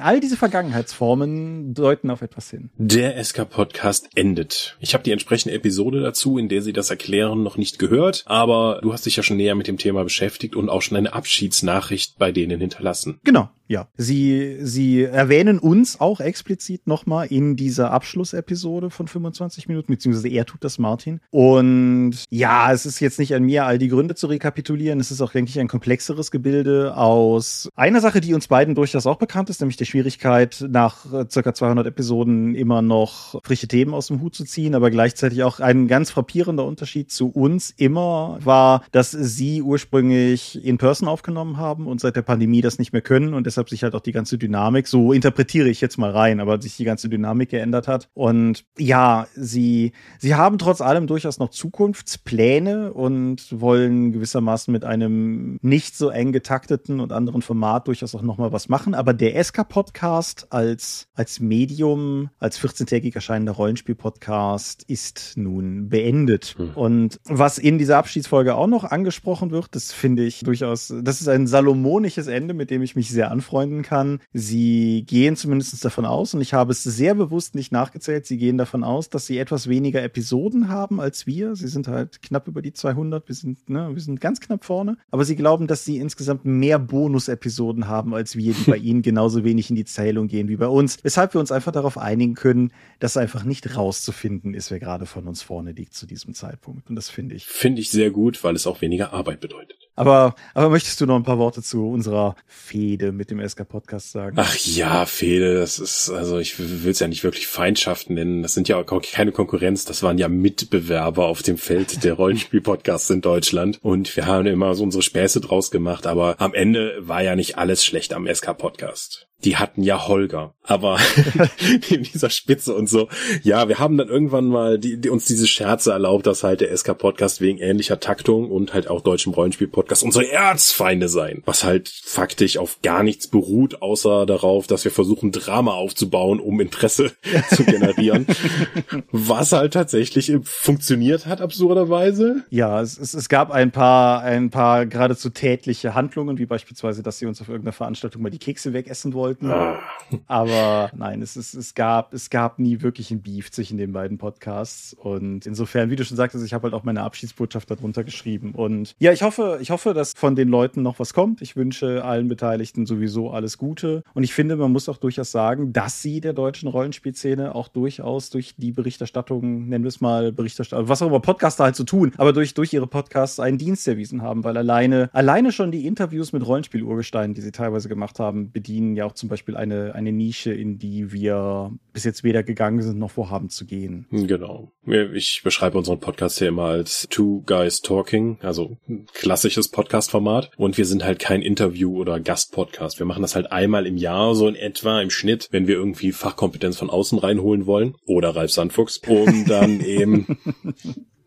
All diese Vergangenheitsformen deuten auf etwas hin. Der SK-Podcast endet. Ich habe die entsprechende Episode dazu, in der sie das erklären, noch nicht gehört, aber du hast dich ja schon näher mit dem Thema beschäftigt und auch schon eine Abschiedsnachricht bei denen hinterlassen. Genau, ja. Sie, sie erwähnen uns auch explizit nochmal in dieser Abschlussepisode von 25 Minuten, beziehungsweise er tut das Martin. Und ja, es ist jetzt nicht an mir, all die Gründe zu rekapitulieren. Es ist auch, denke ich, ein komplexeres Gebilde aus einer Sache, die uns beiden durchaus auch bekannt ist, nämlich der Schwierigkeit, nach äh, circa 200 Episoden immer noch frische Themen aus dem Hut zu ziehen, aber gleichzeitig auch ein ganz frappierender Unterschied zu uns immer war, dass sie ursprünglich in Person aufgenommen haben und seit der Pandemie das nicht mehr können und deshalb sich halt auch die ganze Dynamik, so interpretiere ich jetzt mal rein, aber sich die ganze Dynamik geändert hat. Und ja, sie, sie haben trotz allem durchaus noch Zukunftspläne und wollen gewissermaßen mit einem nicht so eng getakteten und anderen Format durchaus auch nochmal was machen. Aber der SK-Podcast als, als Medium, als 14-tägig erscheinender Rollenspiel-Podcast ist nun beendet. Hm. Und was in dieser Abschiedsfolge auch noch angesprochen wird, das finde ich durchaus, das ist ein salomonisches Ende, mit dem ich mich sehr anfreunden kann. Sie gehen zumindest davon aus, und ich habe es sehr bewusst nicht nachgezählt, sie gehen davon aus, dass sie etwas weniger Episoden haben als wir. Sie sind halt knapp über die 200, wir sind, ne, wir sind ganz knapp vorne. Aber sie glauben, dass sie insgesamt mehr Bonus-Episoden haben als wir, die bei <laughs> ihnen genauso wenig in die Zählung gehen wie bei uns. Weshalb wir uns einfach darauf einigen können, dass einfach nicht rauszufinden ist, wer gerade von uns vorne liegt zu diesem Zeitpunkt. Und das finde ich. Finde ich sehr gut, weil es auch weniger Arbeit bedeutet. Aber, aber möchtest du noch ein paar Worte zu unserer Fehde mit dem SK-Podcast sagen? Ach ja, Fehde, das ist, also ich will es ja nicht wirklich Feindschaften nennen. Das sind ja auch keine Konkurrenz, das waren ja Mitbewerber auf dem Feld der <laughs> Rollenspiel-Podcasts in Deutschland. Und wir haben immer so unsere Späße draus gemacht, aber am Ende war ja nicht alles schlecht am SK-Podcast die hatten ja Holger, aber <laughs> neben dieser Spitze und so. Ja, wir haben dann irgendwann mal die, die uns diese Scherze erlaubt, dass halt der SK Podcast wegen ähnlicher Taktung und halt auch deutschem Rollenspiel Podcast unsere Erzfeinde sein, was halt faktisch auf gar nichts beruht, außer darauf, dass wir versuchen Drama aufzubauen, um Interesse <laughs> zu generieren, <laughs> was halt tatsächlich funktioniert hat absurderweise. Ja, es, es, es gab ein paar ein paar geradezu tätliche Handlungen, wie beispielsweise, dass sie uns auf irgendeiner Veranstaltung mal die Kekse wegessen wollten. Ah. Aber nein, es, ist, es, gab, es gab nie wirklich ein Beef zwischen den beiden Podcasts. Und insofern, wie du schon sagtest, ich habe halt auch meine Abschiedsbotschaft darunter geschrieben. Und ja, ich hoffe, ich hoffe, dass von den Leuten noch was kommt. Ich wünsche allen Beteiligten sowieso alles Gute. Und ich finde, man muss auch durchaus sagen, dass sie der deutschen Rollenspielszene auch durchaus durch die Berichterstattung, nennen wir es mal Berichterstattung, was auch immer Podcaster halt zu so tun, aber durch, durch ihre Podcasts einen Dienst erwiesen haben, weil alleine, alleine schon die Interviews mit Rollenspielurgesteinen, die sie teilweise gemacht haben, bedienen ja auch zum Beispiel eine, eine Nische, in die wir bis jetzt weder gegangen sind noch vorhaben zu gehen. Genau. Ich beschreibe unseren Podcast hier immer als Two Guys Talking, also klassisches Podcast-Format. Und wir sind halt kein Interview- oder Gast-Podcast. Wir machen das halt einmal im Jahr, so in etwa im Schnitt, wenn wir irgendwie Fachkompetenz von außen reinholen wollen. Oder Ralf Sandfuchs. Um dann <laughs> eben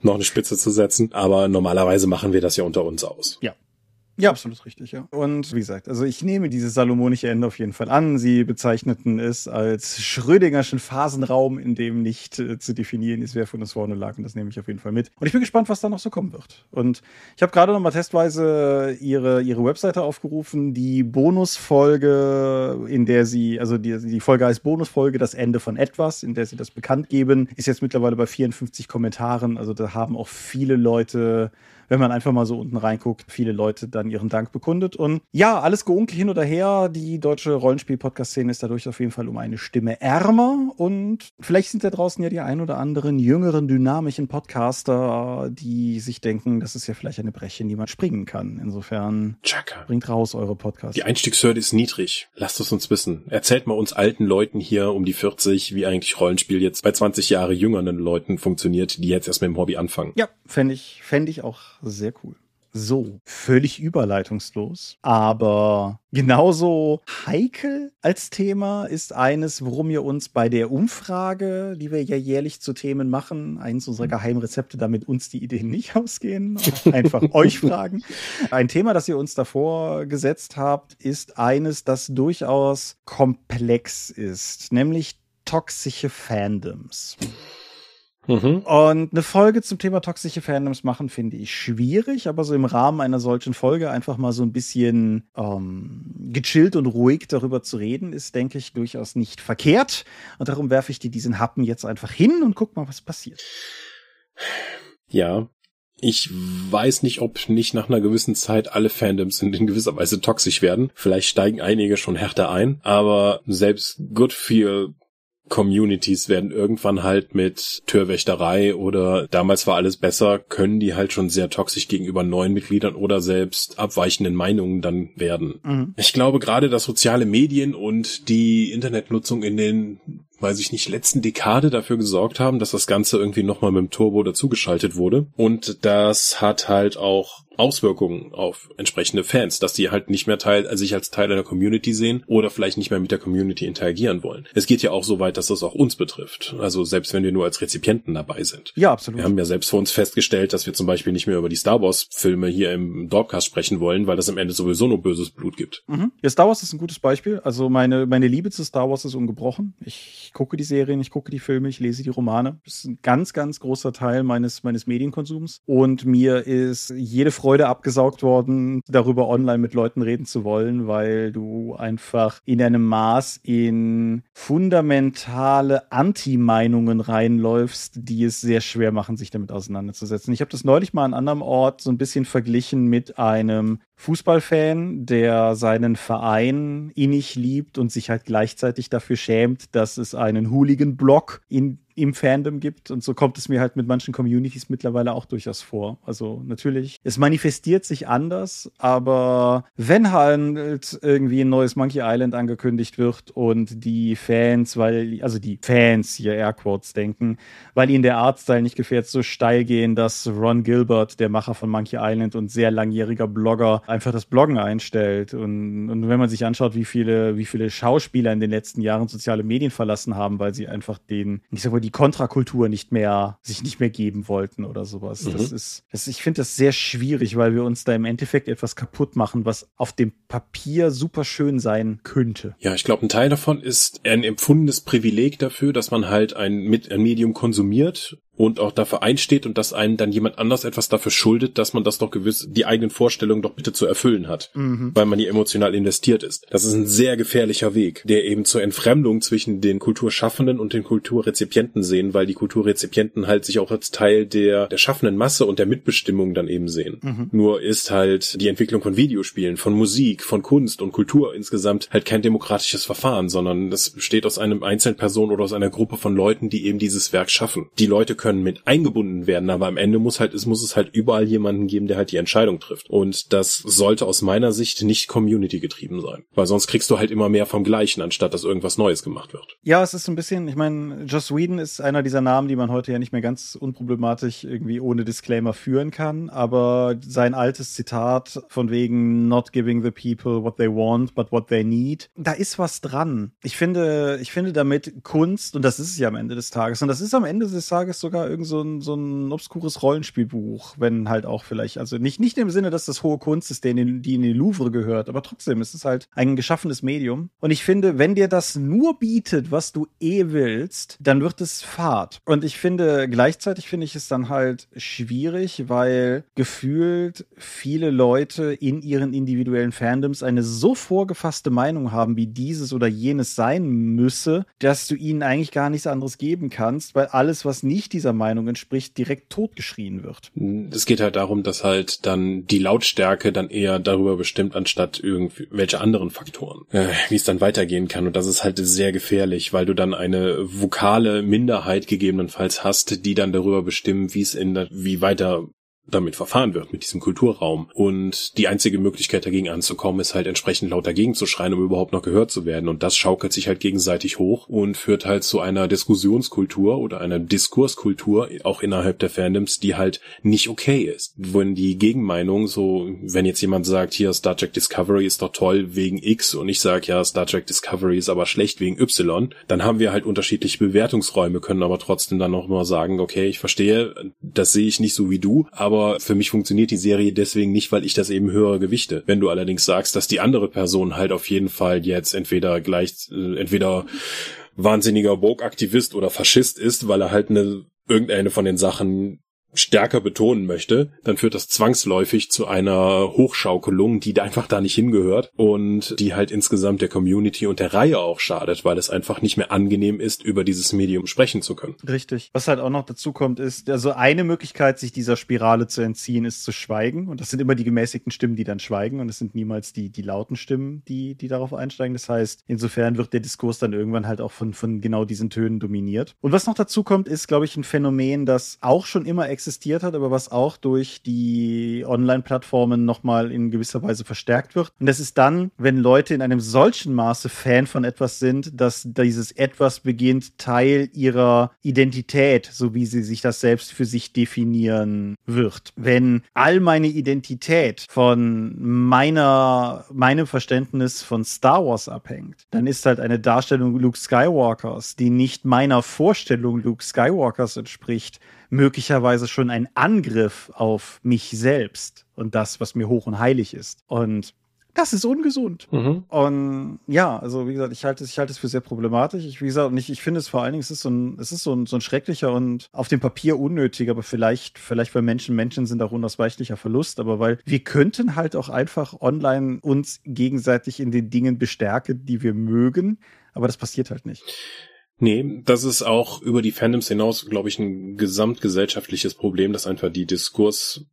noch eine Spitze zu setzen. Aber normalerweise machen wir das ja unter uns aus. Ja. Ja, absolut richtig, ja. Und wie gesagt, also ich nehme dieses salomonische Ende auf jeden Fall an. Sie bezeichneten es als Schrödingerschen Phasenraum, in dem nicht äh, zu definieren ist, wer von uns vorne lag. Und das nehme ich auf jeden Fall mit. Und ich bin gespannt, was da noch so kommen wird. Und ich habe gerade noch mal testweise ihre, ihre Webseite aufgerufen, die Bonusfolge, in der sie, also die, die Folge heißt Bonusfolge, das Ende von etwas, in der sie das bekannt geben, ist jetzt mittlerweile bei 54 Kommentaren. Also da haben auch viele Leute wenn man einfach mal so unten reinguckt, viele Leute dann ihren Dank bekundet. Und ja, alles geunkel hin oder her. Die deutsche Rollenspiel-Podcast-Szene ist dadurch auf jeden Fall um eine Stimme ärmer. Und vielleicht sind da draußen ja die ein oder anderen jüngeren, dynamischen Podcaster, die sich denken, das ist ja vielleicht eine Breche, in die man springen kann. Insofern Chaka. bringt raus eure Podcasts. Die Einstiegshürde ist niedrig. Lasst es uns wissen. Erzählt mal uns alten Leuten hier um die 40, wie eigentlich Rollenspiel jetzt bei 20 Jahre jüngeren Leuten funktioniert, die jetzt erst mit dem Hobby anfangen. Ja, fände ich, fände ich auch sehr cool. So, völlig überleitungslos, aber genauso heikel als Thema ist eines, worum wir uns bei der Umfrage, die wir ja jährlich zu Themen machen, eins unserer Geheimrezepte, damit uns die Ideen nicht ausgehen, <laughs> einfach euch fragen. Ein Thema, das ihr uns davor gesetzt habt, ist eines, das durchaus komplex ist, nämlich toxische Fandoms. Mhm. Und eine Folge zum Thema toxische Fandoms machen finde ich schwierig, aber so im Rahmen einer solchen Folge einfach mal so ein bisschen ähm, gechillt und ruhig darüber zu reden, ist, denke ich, durchaus nicht verkehrt. Und darum werfe ich dir diesen Happen jetzt einfach hin und guck mal, was passiert. Ja, ich weiß nicht, ob nicht nach einer gewissen Zeit alle Fandoms in gewisser Weise toxisch werden. Vielleicht steigen einige schon härter ein, aber selbst Goodfeel Communities werden irgendwann halt mit Türwächterei oder damals war alles besser, können die halt schon sehr toxisch gegenüber neuen Mitgliedern oder selbst abweichenden Meinungen dann werden. Mhm. Ich glaube gerade, dass soziale Medien und die Internetnutzung in den weiß ich nicht, letzten Dekade dafür gesorgt haben, dass das Ganze irgendwie nochmal mit dem Turbo dazugeschaltet wurde. Und das hat halt auch Auswirkungen auf entsprechende Fans, dass die halt nicht mehr Teil, also sich als Teil einer Community sehen oder vielleicht nicht mehr mit der Community interagieren wollen. Es geht ja auch so weit, dass das auch uns betrifft. Also selbst wenn wir nur als Rezipienten dabei sind. Ja, absolut. Wir haben ja selbst für uns festgestellt, dass wir zum Beispiel nicht mehr über die Star Wars Filme hier im Dorpcast sprechen wollen, weil das am Ende sowieso nur böses Blut gibt. Mhm. Ja, Star Wars ist ein gutes Beispiel. Also meine, meine Liebe zu Star Wars ist ungebrochen. Ich gucke die Serien, ich gucke die Filme, ich lese die Romane. Das ist ein ganz, ganz großer Teil meines, meines Medienkonsums. Und mir ist jede Freude abgesaugt worden, darüber online mit Leuten reden zu wollen, weil du einfach in einem Maß in fundamentale Anti-Meinungen reinläufst, die es sehr schwer machen, sich damit auseinanderzusetzen. Ich habe das neulich mal an einem anderen Ort so ein bisschen verglichen mit einem Fußballfan, der seinen Verein innig liebt und sich halt gleichzeitig dafür schämt, dass es einen Hooligan-Block im Fandom gibt. Und so kommt es mir halt mit manchen Communities mittlerweile auch durchaus vor. Also natürlich, es manifestiert sich anders, aber wenn halt irgendwie ein neues Monkey Island angekündigt wird und die Fans, weil, also die Fans hier Airquotes denken, weil ihnen der Artstyle nicht gefährt, so steil gehen, dass Ron Gilbert, der Macher von Monkey Island und sehr langjähriger Blogger, einfach das Bloggen einstellt. Und, und wenn man sich anschaut, wie viele, wie viele Schauspieler in den letzten Jahren soziale Medien verlassen haben, weil sie einfach den, ich sag mal, die Kontrakultur nicht mehr, sich nicht mehr geben wollten oder sowas. Mhm. Das ist, das, ich finde das sehr schwierig, weil wir uns da im Endeffekt etwas kaputt machen, was auf dem Papier super schön sein könnte. Ja, ich glaube, ein Teil davon ist ein empfundenes Privileg dafür, dass man halt ein, ein Medium konsumiert und auch dafür einsteht und dass einem dann jemand anders etwas dafür schuldet, dass man das doch gewiss, die eigenen Vorstellungen doch bitte zu erfüllen hat, mhm. weil man hier emotional investiert ist. Das ist ein sehr gefährlicher Weg, der eben zur Entfremdung zwischen den Kulturschaffenden und den Kulturrezipienten sehen, weil die Kulturrezipienten halt sich auch als Teil der, der schaffenden Masse und der Mitbestimmung dann eben sehen. Mhm. Nur ist halt die Entwicklung von Videospielen, von Musik, von Kunst und Kultur insgesamt halt kein demokratisches Verfahren, sondern das besteht aus einem Einzelperson oder aus einer Gruppe von Leuten, die eben dieses Werk schaffen. Die Leute können können mit eingebunden werden, aber am Ende muss halt, es muss es halt überall jemanden geben, der halt die Entscheidung trifft. Und das sollte aus meiner Sicht nicht Community getrieben sein. Weil sonst kriegst du halt immer mehr vom Gleichen, anstatt dass irgendwas Neues gemacht wird. Ja, es ist ein bisschen, ich meine, Joss Whedon ist einer dieser Namen, die man heute ja nicht mehr ganz unproblematisch irgendwie ohne Disclaimer führen kann, aber sein altes Zitat von wegen not giving the people what they want, but what they need, da ist was dran. Ich finde, ich finde damit Kunst, und das ist es ja am Ende des Tages, und das ist am Ende des Tages sogar sogar irgend so ein, so ein obskures Rollenspielbuch, wenn halt auch vielleicht, also nicht, nicht im Sinne, dass das hohe Kunst ist, die in, den, die in den Louvre gehört, aber trotzdem ist es halt ein geschaffenes Medium. Und ich finde, wenn dir das nur bietet, was du eh willst, dann wird es fad. Und ich finde, gleichzeitig finde ich es dann halt schwierig, weil gefühlt viele Leute in ihren individuellen Fandoms eine so vorgefasste Meinung haben, wie dieses oder jenes sein müsse, dass du ihnen eigentlich gar nichts anderes geben kannst, weil alles, was nicht dieser Meinung entspricht, direkt totgeschrien wird. Es geht halt darum, dass halt dann die Lautstärke dann eher darüber bestimmt, anstatt irgendwelche anderen Faktoren, äh, wie es dann weitergehen kann. Und das ist halt sehr gefährlich, weil du dann eine vokale Minderheit gegebenenfalls hast, die dann darüber bestimmen, wie es in der, wie weiter damit verfahren wird, mit diesem Kulturraum. Und die einzige Möglichkeit dagegen anzukommen, ist halt entsprechend laut dagegen zu schreien, um überhaupt noch gehört zu werden. Und das schaukelt sich halt gegenseitig hoch und führt halt zu einer Diskussionskultur oder einer Diskurskultur, auch innerhalb der Fandoms, die halt nicht okay ist. Wenn die Gegenmeinung so, wenn jetzt jemand sagt, hier Star Trek Discovery ist doch toll wegen X und ich sage, ja, Star Trek Discovery ist aber schlecht wegen Y, dann haben wir halt unterschiedliche Bewertungsräume, können aber trotzdem dann noch mal sagen, okay, ich verstehe, das sehe ich nicht so wie du, aber aber für mich funktioniert die Serie deswegen nicht, weil ich das eben höher gewichte. Wenn du allerdings sagst, dass die andere Person halt auf jeden Fall jetzt entweder gleich, äh, entweder wahnsinniger Vogue-Aktivist oder Faschist ist, weil er halt eine irgendeine von den Sachen stärker betonen möchte, dann führt das zwangsläufig zu einer Hochschaukelung, die einfach da nicht hingehört und die halt insgesamt der Community und der Reihe auch schadet, weil es einfach nicht mehr angenehm ist, über dieses Medium sprechen zu können. Richtig. Was halt auch noch dazu kommt, ist, also eine Möglichkeit, sich dieser Spirale zu entziehen, ist zu schweigen. Und das sind immer die gemäßigten Stimmen, die dann schweigen. Und es sind niemals die, die lauten Stimmen, die, die darauf einsteigen. Das heißt, insofern wird der Diskurs dann irgendwann halt auch von, von genau diesen Tönen dominiert. Und was noch dazu kommt, ist, glaube ich, ein Phänomen, das auch schon immer existiert hat, aber was auch durch die Online-Plattformen nochmal in gewisser Weise verstärkt wird. Und das ist dann, wenn Leute in einem solchen Maße Fan von etwas sind, dass dieses etwas beginnt, Teil ihrer Identität, so wie sie sich das selbst für sich definieren wird. Wenn all meine Identität von meiner, meinem Verständnis von Star Wars abhängt, dann ist halt eine Darstellung Luke Skywalkers, die nicht meiner Vorstellung Luke Skywalkers entspricht, möglicherweise schon ein Angriff auf mich selbst und das, was mir hoch und heilig ist. Und das ist ungesund. Mhm. Und ja, also wie gesagt, ich halte es, ich halte es für sehr problematisch. Ich, wie gesagt, und ich, ich finde es vor allen Dingen, es ist so ein, es ist so ein, so ein schrecklicher und auf dem Papier unnötig, aber vielleicht, vielleicht weil Menschen Menschen sind auch unausweichlicher Verlust, aber weil wir könnten halt auch einfach online uns gegenseitig in den Dingen bestärken, die wir mögen, aber das passiert halt nicht. Nee, das ist auch über die Fandoms hinaus, glaube ich, ein gesamtgesellschaftliches Problem, dass einfach die Diskurs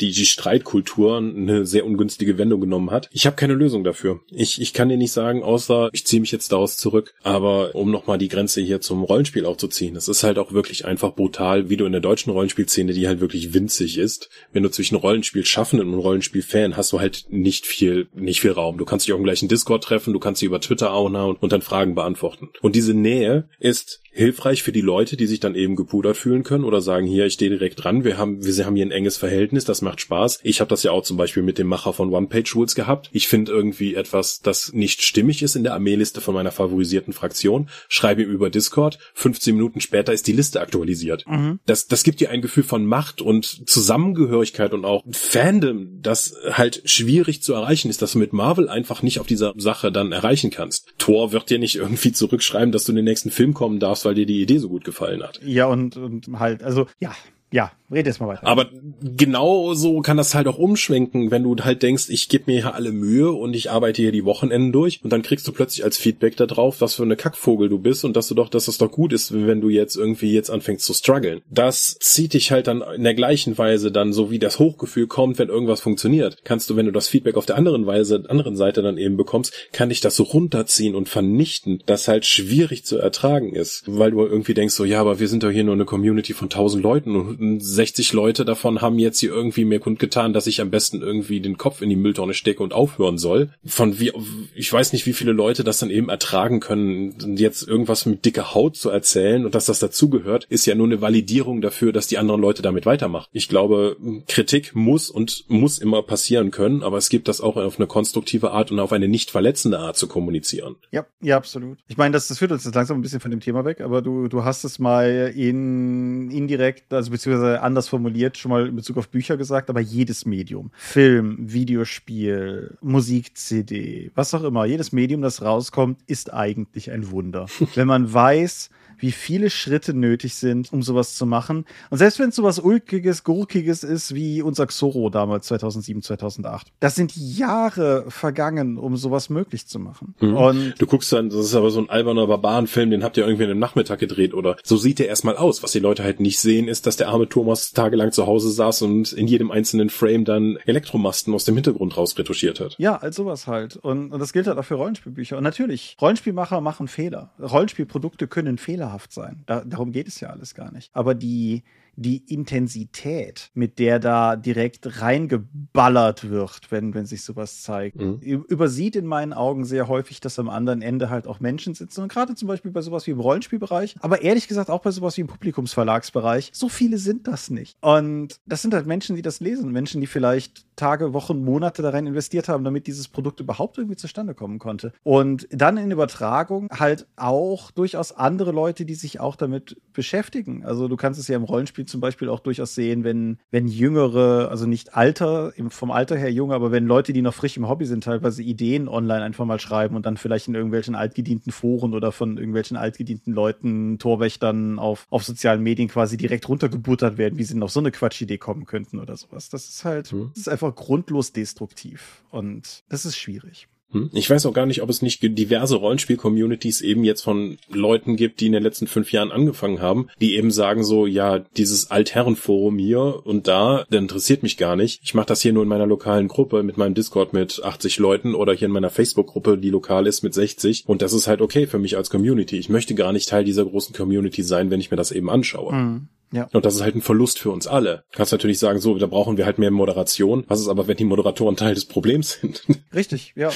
die, die Streitkultur eine sehr ungünstige Wendung genommen hat. Ich habe keine Lösung dafür. Ich, ich kann dir nicht sagen, außer ich ziehe mich jetzt daraus zurück. Aber um nochmal die Grenze hier zum Rollenspiel aufzuziehen, es ist halt auch wirklich einfach brutal, wie du in der deutschen Rollenspielszene, die halt wirklich winzig ist, wenn du zwischen Rollenspiel Schaffenden und Rollenspiel Fan hast du halt nicht viel, nicht viel Raum. Du kannst dich auch im gleichen Discord treffen, du kannst dich über Twitter auch und dann Fragen beantworten. Und diese Nähe ist hilfreich für die Leute, die sich dann eben gepudert fühlen können oder sagen, hier, ich stehe direkt dran, wir haben, wir haben hier ein enges Verhältnis, das macht Spaß. Ich habe das ja auch zum Beispiel mit dem Macher von One-Page-Rules gehabt. Ich finde irgendwie etwas, das nicht stimmig ist in der Armeeliste von meiner favorisierten Fraktion, schreibe ihm über Discord, 15 Minuten später ist die Liste aktualisiert. Mhm. Das, das gibt dir ein Gefühl von Macht und Zusammengehörigkeit und auch Fandom, das halt schwierig zu erreichen ist, dass du mit Marvel einfach nicht auf dieser Sache dann erreichen kannst. Thor wird dir nicht irgendwie zurückschreiben, dass du in den nächsten Film kommen darfst, weil dir die Idee so gut gefallen hat. Ja, und, und halt, also, ja, ja, red jetzt mal weiter. Aber genau so kann das halt auch umschwenken, wenn du halt denkst, ich gebe mir hier alle Mühe und ich arbeite hier die Wochenenden durch und dann kriegst du plötzlich als Feedback da drauf, was für eine Kackvogel du bist und dass du doch, dass es doch gut ist, wenn du jetzt irgendwie jetzt anfängst zu strugglen. Das zieht dich halt dann in der gleichen Weise dann, so wie das Hochgefühl kommt, wenn irgendwas funktioniert. Kannst du, wenn du das Feedback auf der anderen Weise, anderen Seite dann eben bekommst, kann dich das so runterziehen und vernichten, das halt schwierig zu ertragen ist, weil du irgendwie denkst so, ja, aber wir sind doch hier nur eine Community von tausend Leuten und 60 Leute davon haben jetzt hier irgendwie mir kundgetan, dass ich am besten irgendwie den Kopf in die Mülltonne stecke und aufhören soll. Von wie, ich weiß nicht, wie viele Leute das dann eben ertragen können, jetzt irgendwas mit dicker Haut zu erzählen und dass das dazugehört, ist ja nur eine Validierung dafür, dass die anderen Leute damit weitermachen. Ich glaube, Kritik muss und muss immer passieren können, aber es gibt das auch auf eine konstruktive Art und auf eine nicht verletzende Art zu kommunizieren. Ja, ja, absolut. Ich meine, das, das führt uns jetzt langsam ein bisschen von dem Thema weg, aber du, du hast es mal in, indirekt, also beziehungsweise anders formuliert, schon mal in Bezug auf Bücher gesagt, aber jedes Medium, Film, Videospiel, Musik-CD, was auch immer, jedes Medium, das rauskommt, ist eigentlich ein Wunder. <laughs> Wenn man weiß, wie viele Schritte nötig sind, um sowas zu machen. Und selbst wenn es sowas Ulkiges, Gurkiges ist, wie unser Xoro damals 2007, 2008. Das sind Jahre vergangen, um sowas möglich zu machen. Mhm. Und du guckst dann, das ist aber so ein alberner Barbarenfilm, den habt ihr irgendwie in einem Nachmittag gedreht oder so sieht der erstmal aus. Was die Leute halt nicht sehen, ist, dass der arme Thomas tagelang zu Hause saß und in jedem einzelnen Frame dann Elektromasten aus dem Hintergrund rausretuschiert hat. Ja, als sowas halt. Und, und das gilt halt auch für Rollenspielbücher. Und natürlich, Rollenspielmacher machen Fehler. Rollenspielprodukte können Fehler fehlerhaft sein. Da, darum geht es ja alles gar nicht. Aber die, die Intensität, mit der da direkt reingeballert wird, wenn, wenn sich sowas zeigt, mhm. übersieht in meinen Augen sehr häufig, dass am anderen Ende halt auch Menschen sitzen. Und gerade zum Beispiel bei sowas wie im Rollenspielbereich, aber ehrlich gesagt auch bei sowas wie im Publikumsverlagsbereich, so viele sind das nicht. Und das sind halt Menschen, die das lesen. Menschen, die vielleicht Tage, Wochen, Monate da rein investiert haben, damit dieses Produkt überhaupt irgendwie zustande kommen konnte. Und dann in Übertragung halt auch durchaus andere Leute, die sich auch damit beschäftigen. Also du kannst es ja im Rollenspiel zum Beispiel auch durchaus sehen, wenn, wenn jüngere, also nicht Alter, vom Alter her junge, aber wenn Leute, die noch frisch im Hobby sind, teilweise Ideen online einfach mal schreiben und dann vielleicht in irgendwelchen altgedienten Foren oder von irgendwelchen altgedienten Leuten, Torwächtern auf, auf sozialen Medien quasi direkt runtergebuttert werden, wie sie auf so eine Quatschidee kommen könnten oder sowas. Das ist halt, mhm. das ist einfach grundlos destruktiv und das ist schwierig. Hm? Ich weiß auch gar nicht, ob es nicht diverse Rollenspiel-Communities eben jetzt von Leuten gibt, die in den letzten fünf Jahren angefangen haben, die eben sagen so, ja, dieses Altherrenforum hier und da, der interessiert mich gar nicht. Ich mache das hier nur in meiner lokalen Gruppe mit meinem Discord mit 80 Leuten oder hier in meiner Facebook-Gruppe, die lokal ist mit 60 und das ist halt okay für mich als Community. Ich möchte gar nicht Teil dieser großen Community sein, wenn ich mir das eben anschaue. Mhm. Ja. Und das ist halt ein Verlust für uns alle. Du kannst natürlich sagen, so, da brauchen wir halt mehr Moderation. Was ist aber, wenn die Moderatoren Teil des Problems sind? <laughs> Richtig, ja.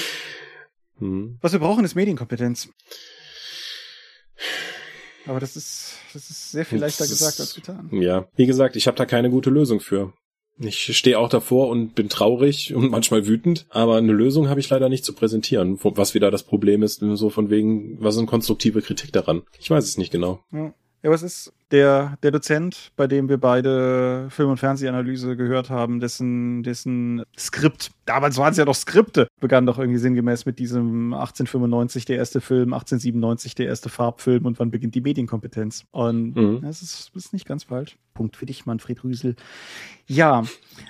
Hm. Was wir brauchen, ist Medienkompetenz. Aber das ist, das ist sehr viel leichter gesagt als getan. Ja, wie gesagt, ich habe da keine gute Lösung für. Ich stehe auch davor und bin traurig und <laughs> manchmal wütend, aber eine Lösung habe ich leider nicht zu präsentieren. Was wieder das Problem ist, so von wegen, was ist eine konstruktive Kritik daran? Ich weiß es nicht genau. Ja. Ja, was ist der, der Dozent, bei dem wir beide Film- und Fernsehanalyse gehört haben, dessen, dessen Skript, damals waren es ja doch Skripte, begann doch irgendwie sinngemäß mit diesem 1895 der erste Film, 1897 der erste Farbfilm und wann beginnt die Medienkompetenz? Und mhm. das, ist, ist nicht ganz falsch. Punkt für dich, Manfred Rüsel. Ja,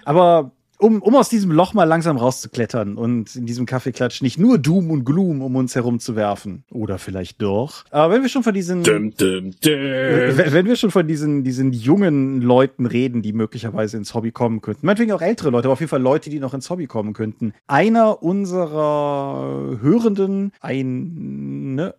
aber um, um aus diesem Loch mal langsam rauszuklettern und in diesem Kaffeeklatsch nicht nur Doom und Gloom um uns herum zu werfen. Oder vielleicht doch. Aber wenn wir schon von diesen, dum, dum, dum. wenn wir schon von diesen, diesen jungen Leuten reden, die möglicherweise ins Hobby kommen könnten, meinetwegen auch ältere Leute, aber auf jeden Fall Leute, die noch ins Hobby kommen könnten. Einer unserer Hörenden, ein, ne,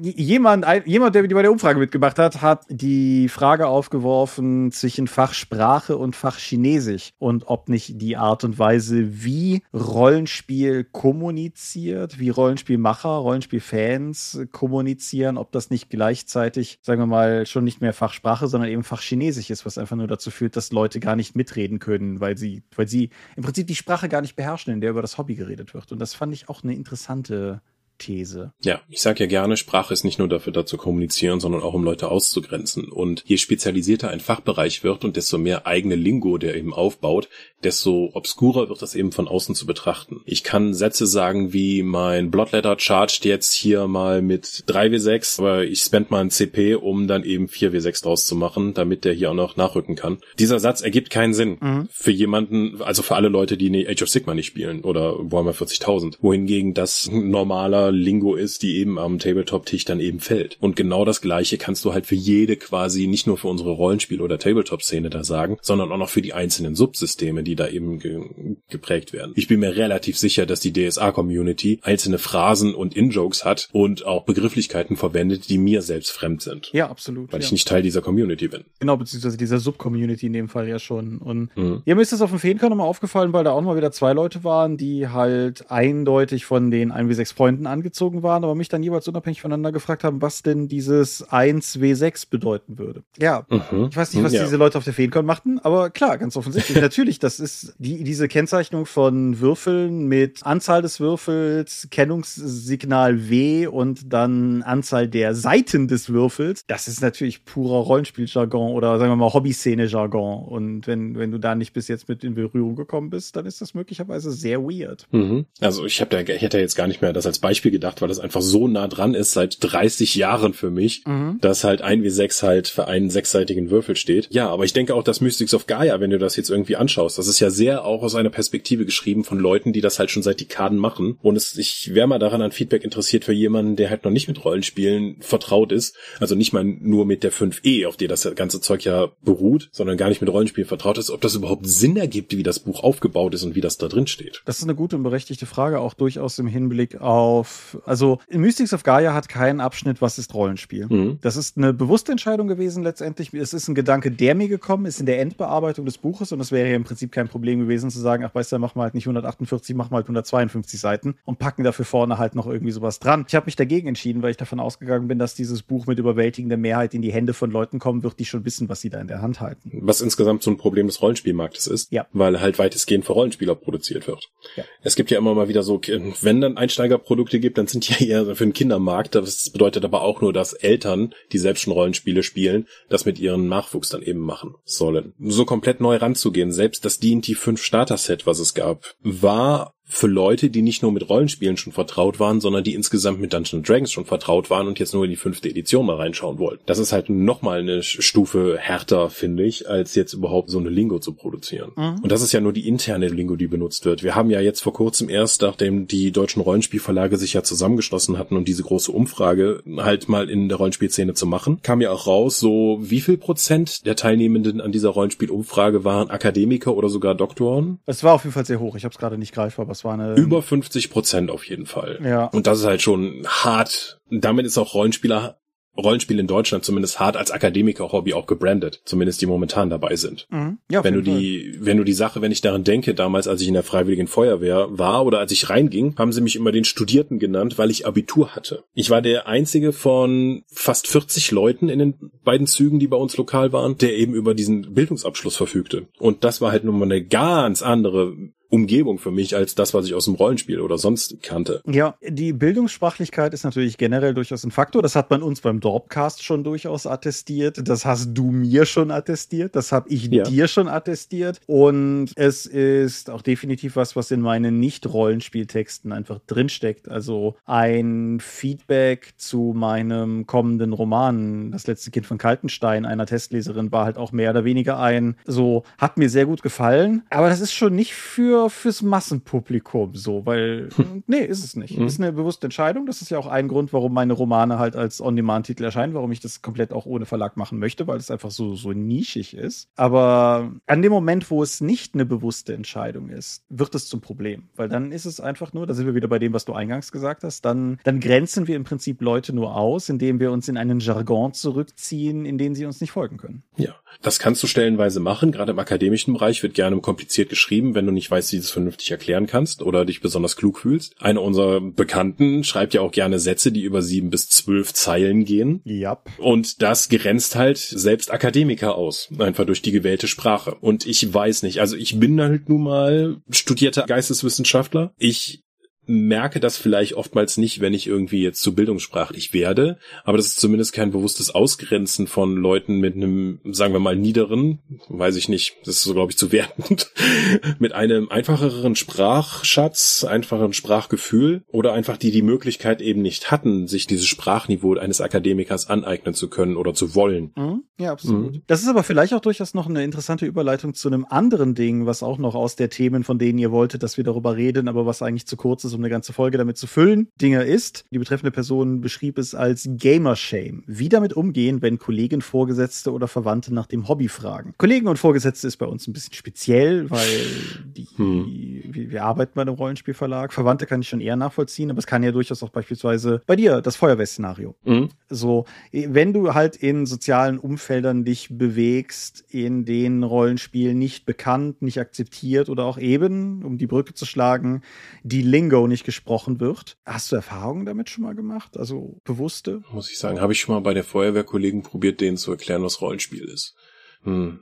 jemand, ein, jemand, der bei der Umfrage mitgemacht hat, hat die Frage aufgeworfen zwischen Fachsprache und Fachchinesisch und ob nicht die Art und Weise, wie Rollenspiel kommuniziert, wie Rollenspielmacher, Rollenspielfans kommunizieren, ob das nicht gleichzeitig, sagen wir mal, schon nicht mehr Fachsprache, sondern eben Fachchinesisch ist, was einfach nur dazu führt, dass Leute gar nicht mitreden können, weil sie, weil sie im Prinzip die Sprache gar nicht beherrschen, in der über das Hobby geredet wird. Und das fand ich auch eine interessante These. Ja, ich sage ja gerne, Sprache ist nicht nur dafür da zu kommunizieren, sondern auch um Leute auszugrenzen. Und je spezialisierter ein Fachbereich wird und desto mehr eigene Lingo der eben aufbaut, desto obskurer wird das eben von außen zu betrachten. Ich kann Sätze sagen wie mein Bloodletter charged jetzt hier mal mit 3W6, aber ich spend mal ein CP, um dann eben 4W6 draus zu machen, damit der hier auch noch nachrücken kann. Dieser Satz ergibt keinen Sinn mhm. für jemanden, also für alle Leute, die Age of Sigma nicht spielen oder Warhammer 40.000. Wohingegen das normaler Meta-Lingo ist, die eben am Tabletop-Tisch dann eben fällt. Und genau das Gleiche kannst du halt für jede quasi, nicht nur für unsere Rollenspiel- oder Tabletop-Szene da sagen, sondern auch noch für die einzelnen Subsysteme, die da eben ge geprägt werden. Ich bin mir relativ sicher, dass die DSA-Community einzelne Phrasen und In-Jokes hat und auch Begrifflichkeiten verwendet, die mir selbst fremd sind. Ja, absolut. Weil ja. ich nicht Teil dieser Community bin. Genau, beziehungsweise dieser Sub-Community in dem Fall ja schon. Und mhm. ja, mir ist das auf dem Feenkern nochmal aufgefallen, weil da auch mal wieder zwei Leute waren, die halt eindeutig von den 1W6 Freunden angezogen waren, aber mich dann jeweils unabhängig voneinander gefragt haben, was denn dieses 1W6 bedeuten würde. Ja, mhm. ich weiß nicht, was ja. diese Leute auf der Feenkern machten, aber klar, ganz offensichtlich. <laughs> Natürlich, das ist die, diese Kennzeichnung von Würfeln mit Anzahl des Würfels, Kennungssignal W und dann Anzahl der Seiten des Würfels. Das ist natürlich purer Rollenspieljargon oder sagen wir mal Hobbyszene-Jargon. Und wenn, wenn du da nicht bis jetzt mit in Berührung gekommen bist, dann ist das möglicherweise sehr weird. Mhm. Also ich, hab da, ich hätte jetzt gar nicht mehr das als Beispiel gedacht, weil das einfach so nah dran ist seit 30 Jahren für mich, mhm. dass halt ein W6 halt für einen sechsseitigen Würfel steht. Ja, aber ich denke auch, dass Mystics of Gaia, wenn du das jetzt irgendwie anschaust, das ist ja sehr auch aus einer Perspektive geschrieben von Leuten, die das halt schon seit Dekaden machen. Und es, ich wäre mal daran an Feedback interessiert für jemanden, der halt noch nicht mit Rollenspielen vertraut ist. Also nicht mal nur mit der 5e, auf der das ganze Zeug ja beruht, sondern gar nicht mit Rollenspielen vertraut ist, ob das überhaupt Sinn ergibt, wie das Buch aufgebaut ist und wie das da drin steht. Das ist eine gute und berechtigte Frage, auch durchaus im Hinblick auf, also Mystics of Gaia hat keinen Abschnitt, was ist Rollenspiel. Mhm. Das ist eine bewusste Entscheidung gewesen letztendlich. Es ist ein Gedanke, der mir gekommen ist in der Endbearbeitung des Buches und es wäre ja im Prinzip kein Problem gewesen zu sagen, ach weißt du, mach mal halt nicht 148, mach mal halt 152 Seiten und packen dafür vorne halt noch irgendwie sowas dran. Ich habe mich dagegen entschieden, weil ich davon ausgegangen bin, dass dieses Buch mit überwältigender Mehrheit in die Hände von Leuten kommen wird, die schon wissen, was sie da in der Hand halten. Was insgesamt so ein Problem des Rollenspielmarktes ist, ja. weil halt weitestgehend für Rollenspieler produziert wird. Ja. Es gibt ja immer mal wieder so, wenn dann Einsteigerprodukte gibt, dann sind die ja eher für den Kindermarkt. Das bedeutet aber auch nur, dass Eltern, die selbst schon Rollenspiele spielen, das mit ihren Nachwuchs dann eben machen sollen. So komplett neu ranzugehen, selbst das D&D 5 Starter Set, was es gab, war für Leute, die nicht nur mit Rollenspielen schon vertraut waren, sondern die insgesamt mit Dungeons Dragons schon vertraut waren und jetzt nur in die fünfte Edition mal reinschauen wollten. Das ist halt nochmal eine Stufe härter, finde ich, als jetzt überhaupt so eine Lingo zu produzieren. Mhm. Und das ist ja nur die interne Lingo, die benutzt wird. Wir haben ja jetzt vor kurzem erst, nachdem die deutschen Rollenspielverlage sich ja zusammengeschlossen hatten und diese große Umfrage halt mal in der Rollenspielszene zu machen, kam ja auch raus, so wie viel Prozent der Teilnehmenden an dieser Rollenspielumfrage waren Akademiker oder sogar Doktoren? Es war auf jeden Fall sehr hoch. Ich habe es gerade nicht greifbar, was war eine. Über 50 Prozent auf jeden Fall. Ja. Und das ist halt schon hart. Damit ist auch Rollenspieler Rollenspiel in Deutschland zumindest hart als Akademiker-Hobby auch gebrandet, zumindest die momentan dabei sind. Mhm. Ja, wenn du die, wenn du die Sache, wenn ich daran denke, damals, als ich in der Freiwilligen Feuerwehr war oder als ich reinging, haben sie mich immer den Studierten genannt, weil ich Abitur hatte. Ich war der einzige von fast 40 Leuten in den beiden Zügen, die bei uns lokal waren, der eben über diesen Bildungsabschluss verfügte. Und das war halt nun mal eine ganz andere Umgebung für mich als das, was ich aus dem Rollenspiel oder sonst kannte. Ja, die Bildungssprachlichkeit ist natürlich generell durchaus ein Faktor. Das hat man uns beim Dorpcast schon durchaus attestiert. Das hast du mir schon attestiert. Das habe ich ja. dir schon attestiert. Und es ist auch definitiv was, was in meinen Nicht-Rollenspieltexten einfach drinsteckt. Also ein Feedback zu meinem kommenden Roman, Das letzte Kind von Kaltenstein, einer Testleserin, war halt auch mehr oder weniger ein, so, hat mir sehr gut gefallen. Aber das ist schon nicht für fürs Massenpublikum so, weil hm. nee, ist es nicht. Hm. Ist eine bewusste Entscheidung. Das ist ja auch ein Grund, warum meine Romane halt als On-Demand-Titel erscheinen, warum ich das komplett auch ohne Verlag machen möchte, weil es einfach so so nischig ist. Aber an dem Moment, wo es nicht eine bewusste Entscheidung ist, wird es zum Problem, weil dann ist es einfach nur, da sind wir wieder bei dem, was du eingangs gesagt hast, dann dann grenzen wir im Prinzip Leute nur aus, indem wir uns in einen Jargon zurückziehen, in den sie uns nicht folgen können. Ja, das kannst du stellenweise machen. Gerade im akademischen Bereich wird gerne kompliziert geschrieben, wenn du nicht weißt, du es vernünftig erklären kannst oder dich besonders klug fühlst. Einer unserer Bekannten schreibt ja auch gerne Sätze, die über sieben bis zwölf Zeilen gehen. Ja. Und das grenzt halt selbst Akademiker aus. Einfach durch die gewählte Sprache. Und ich weiß nicht, also ich bin halt nun mal studierter Geisteswissenschaftler. Ich merke das vielleicht oftmals nicht, wenn ich irgendwie jetzt zu bildungssprachlich werde, aber das ist zumindest kein bewusstes Ausgrenzen von Leuten mit einem, sagen wir mal, niederen, weiß ich nicht, das ist so, glaube ich, zu wertend, <laughs> mit einem einfacheren Sprachschatz, einfacheren Sprachgefühl oder einfach die die Möglichkeit eben nicht hatten, sich dieses Sprachniveau eines Akademikers aneignen zu können oder zu wollen. Mhm. Ja, absolut. Mhm. Das ist aber vielleicht auch durchaus noch eine interessante Überleitung zu einem anderen Ding, was auch noch aus der Themen, von denen ihr wolltet, dass wir darüber reden, aber was eigentlich zu kurz ist, um eine ganze Folge damit zu füllen, Dinge ist. Die betreffende Person beschrieb es als Gamer-Shame. Wie damit umgehen, wenn Kollegen, Vorgesetzte oder Verwandte nach dem Hobby fragen. Kollegen und Vorgesetzte ist bei uns ein bisschen speziell, weil die, hm. wir, wir arbeiten bei einem Rollenspielverlag. Verwandte kann ich schon eher nachvollziehen, aber es kann ja durchaus auch beispielsweise bei dir das Feuerwehr-Szenario. Mhm. So, wenn du halt in sozialen Umfeldern dich bewegst, in denen Rollenspiel nicht bekannt, nicht akzeptiert oder auch eben, um die Brücke zu schlagen, die Lingo nicht gesprochen wird. Hast du Erfahrungen damit schon mal gemacht? Also bewusste? Muss ich sagen, habe ich schon mal bei der Feuerwehrkollegen probiert, denen zu erklären, was Rollenspiel ist. Hm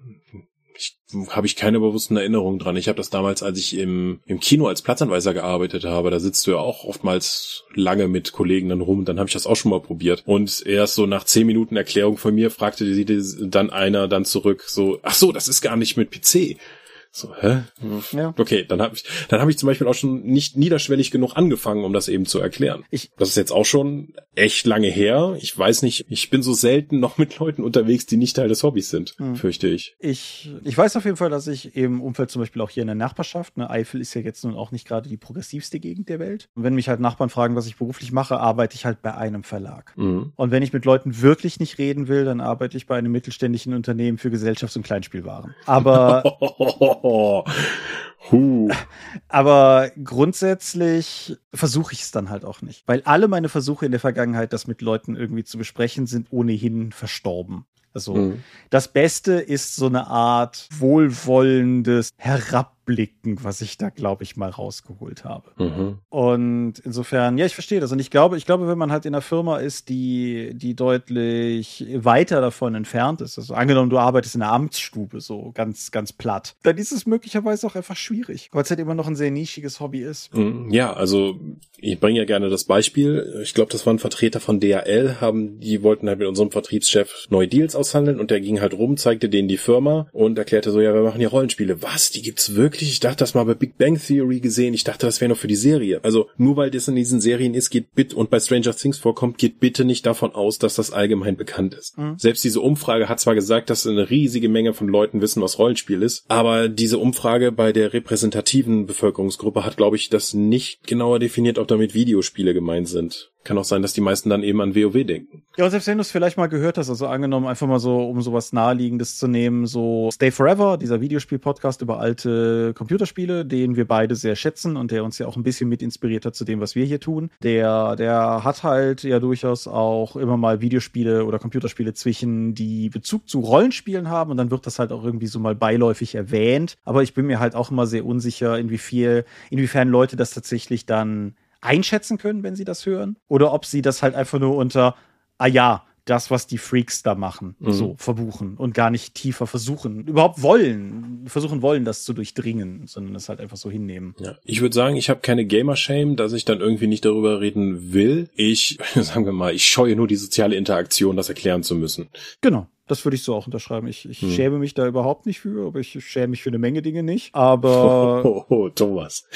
ich, habe ich keine bewussten Erinnerungen dran. Ich habe das damals, als ich im, im Kino als Platzanweiser gearbeitet habe, da sitzt du ja auch oftmals lange mit Kollegen dann rum dann habe ich das auch schon mal probiert. Und erst so nach zehn Minuten Erklärung von mir fragte sie dann einer dann zurück so, ach so, das ist gar nicht mit PC. So, hä? Ja. Okay, dann habe ich, dann habe ich zum Beispiel auch schon nicht niederschwellig genug angefangen, um das eben zu erklären. Ich, das ist jetzt auch schon echt lange her. Ich weiß nicht, ich bin so selten noch mit Leuten unterwegs, die nicht Teil des Hobbys sind, hm. fürchte ich. Ich, ich weiß auf jeden Fall, dass ich im Umfeld zum Beispiel auch hier in der Nachbarschaft, ne, Eifel ist ja jetzt nun auch nicht gerade die progressivste Gegend der Welt. Und wenn mich halt Nachbarn fragen, was ich beruflich mache, arbeite ich halt bei einem Verlag. Mhm. Und wenn ich mit Leuten wirklich nicht reden will, dann arbeite ich bei einem mittelständischen Unternehmen für Gesellschafts- und Kleinspielwaren. Aber. <laughs> <laughs> Huh. Aber grundsätzlich versuche ich es dann halt auch nicht. Weil alle meine Versuche in der Vergangenheit, das mit Leuten irgendwie zu besprechen, sind ohnehin verstorben. Also mhm. das Beste ist so eine Art wohlwollendes Herab Rückblicken, was ich da, glaube ich, mal rausgeholt habe. Mhm. Und insofern, ja, ich verstehe das. Und ich glaube, ich glaube, wenn man halt in einer Firma ist, die, die deutlich weiter davon entfernt ist, also angenommen, du arbeitest in einer Amtsstube, so ganz, ganz platt, dann ist es möglicherweise auch einfach schwierig, weil es halt immer noch ein sehr nischiges Hobby ist. Mhm. Ja, also ich bringe ja gerne das Beispiel. Ich glaube, das waren Vertreter von DHL, haben, die wollten halt mit unserem Vertriebschef neue Deals aushandeln und der ging halt rum, zeigte denen die Firma und erklärte so, ja, wir machen ja Rollenspiele. Was? Die gibt's wirklich? Wirklich, ich dachte das mal bei Big Bang Theory gesehen, ich dachte, das wäre noch für die Serie. Also nur weil das in diesen Serien ist, geht bitte und bei Stranger Things vorkommt, geht bitte nicht davon aus, dass das allgemein bekannt ist. Mhm. Selbst diese Umfrage hat zwar gesagt, dass eine riesige Menge von Leuten wissen, was Rollenspiel ist, aber diese Umfrage bei der repräsentativen Bevölkerungsgruppe hat, glaube ich, das nicht genauer definiert, ob damit Videospiele gemeint sind. Kann auch sein, dass die meisten dann eben an WoW denken. Ja, und selbst wenn du es vielleicht mal gehört hast, also angenommen, einfach mal so, um sowas Naheliegendes zu nehmen, so Stay Forever, dieser Videospiel-Podcast über alte Computerspiele, den wir beide sehr schätzen und der uns ja auch ein bisschen mit inspiriert hat zu dem, was wir hier tun. Der, der hat halt ja durchaus auch immer mal Videospiele oder Computerspiele zwischen, die Bezug zu Rollenspielen haben und dann wird das halt auch irgendwie so mal beiläufig erwähnt. Aber ich bin mir halt auch immer sehr unsicher, inwiefern, inwiefern Leute das tatsächlich dann einschätzen können, wenn sie das hören, oder ob sie das halt einfach nur unter, ah ja, das, was die Freaks da machen, mhm. so verbuchen und gar nicht tiefer versuchen, überhaupt wollen, versuchen wollen, das zu durchdringen, sondern es halt einfach so hinnehmen. Ja, ich würde sagen, ich habe keine Gamer-Shame, dass ich dann irgendwie nicht darüber reden will. Ich, <laughs> sagen wir mal, ich scheue nur die soziale Interaktion, das erklären zu müssen. Genau. Das würde ich so auch unterschreiben. Ich, ich hm. schäme mich da überhaupt nicht für, aber ich schäme mich für eine Menge Dinge nicht. Aber. Oh, <laughs> oh, oh Thomas.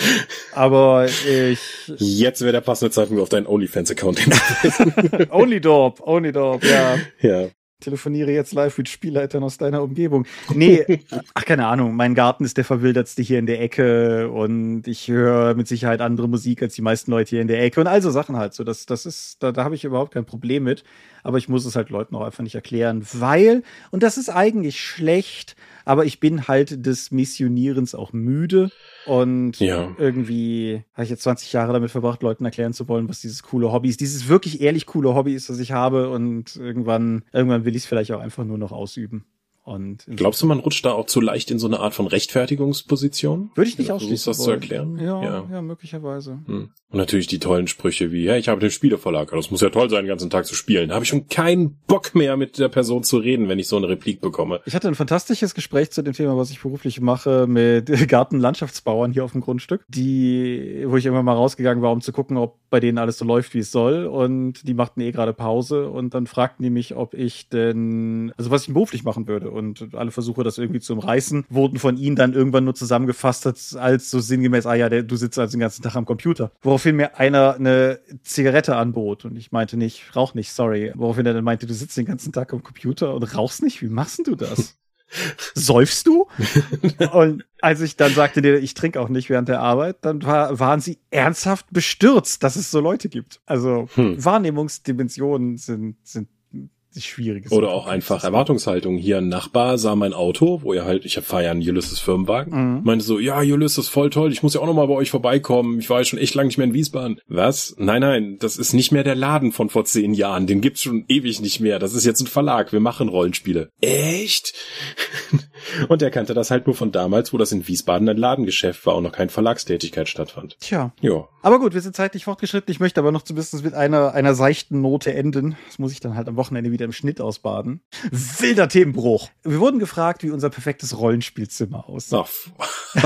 Aber ich. Jetzt wäre der passende Zeitpunkt auf deinen OnlyFans-Account hinzuweisen. <laughs> OnlyDorp, OnlyDorp, ja. Ja telefoniere jetzt live mit Spielleitern aus deiner Umgebung. <laughs> Nee, ach, keine Ahnung. Mein Garten ist der verwildertste hier in der Ecke und ich höre mit Sicherheit andere Musik als die meisten Leute hier in der Ecke und all so Sachen halt. So, das, das ist, da, da habe ich überhaupt kein Problem mit. Aber ich muss es halt Leuten auch einfach nicht erklären, weil, und das ist eigentlich schlecht, aber ich bin halt des Missionierens auch müde. Und ja. irgendwie habe ich jetzt 20 Jahre damit verbracht, Leuten erklären zu wollen, was dieses coole Hobby ist. Dieses wirklich ehrlich coole Hobby ist, das ich habe. Und irgendwann, irgendwann will ich es vielleicht auch einfach nur noch ausüben. Und Glaubst du, man rutscht da auch zu leicht in so eine Art von Rechtfertigungsposition? Würde ich nicht ausschließen. das wollen. zu erklären? Ja, ja, ja möglicherweise. Hm. Und natürlich die tollen Sprüche wie, ja, ich habe den Spieleverlag, das muss ja toll sein, den ganzen Tag zu spielen. Da habe ich schon keinen Bock mehr mit der Person zu reden, wenn ich so eine Replik bekomme. Ich hatte ein fantastisches Gespräch zu dem Thema, was ich beruflich mache, mit <laughs> Gartenlandschaftsbauern hier auf dem Grundstück, die, wo ich immer mal rausgegangen war, um zu gucken, ob bei denen alles so läuft, wie es soll. Und die machten eh gerade Pause und dann fragten die mich, ob ich denn, also was ich beruflich machen würde und alle Versuche, das irgendwie zu umreißen, wurden von ihnen dann irgendwann nur zusammengefasst als so sinngemäß, ah ja, der, du sitzt also den ganzen Tag am Computer. Woraufhin mir einer eine Zigarette anbot und ich meinte nicht, rauch nicht, sorry. Woraufhin er dann meinte, du sitzt den ganzen Tag am Computer und rauchst nicht? Wie machst du das? <laughs> säufst du? <laughs> und als ich dann sagte, ich trinke auch nicht während der Arbeit, dann war, waren sie ernsthaft bestürzt, dass es so Leute gibt. Also hm. Wahrnehmungsdimensionen sind, sind schwierig. Oder auch einfach Erwartungshaltung. Hier ein Nachbar sah mein Auto, wo er halt, ich fahre ja einen Ulysses Firmenwagen, mhm. meinte so, ja, Ulysses, voll toll, ich muss ja auch nochmal bei euch vorbeikommen. Ich war ja schon echt lange nicht mehr in Wiesbaden. Was? Nein, nein, das ist nicht mehr der Laden von vor zehn Jahren. Den gibt's schon ewig nicht mehr. Das ist jetzt ein Verlag. Wir machen Rollenspiele. Echt? Und er kannte das halt nur von damals, wo das in Wiesbaden ein Ladengeschäft war und noch keine Verlagstätigkeit stattfand. Tja. Ja. Aber gut, wir sind zeitlich fortgeschritten. Ich möchte aber noch zumindest mit einer, einer seichten Note enden. Das muss ich dann halt am Wochenende wieder im Schnitt ausbaden. Wilder Themenbruch. Wir wurden gefragt, wie unser perfektes Rollenspielzimmer aussieht. <laughs>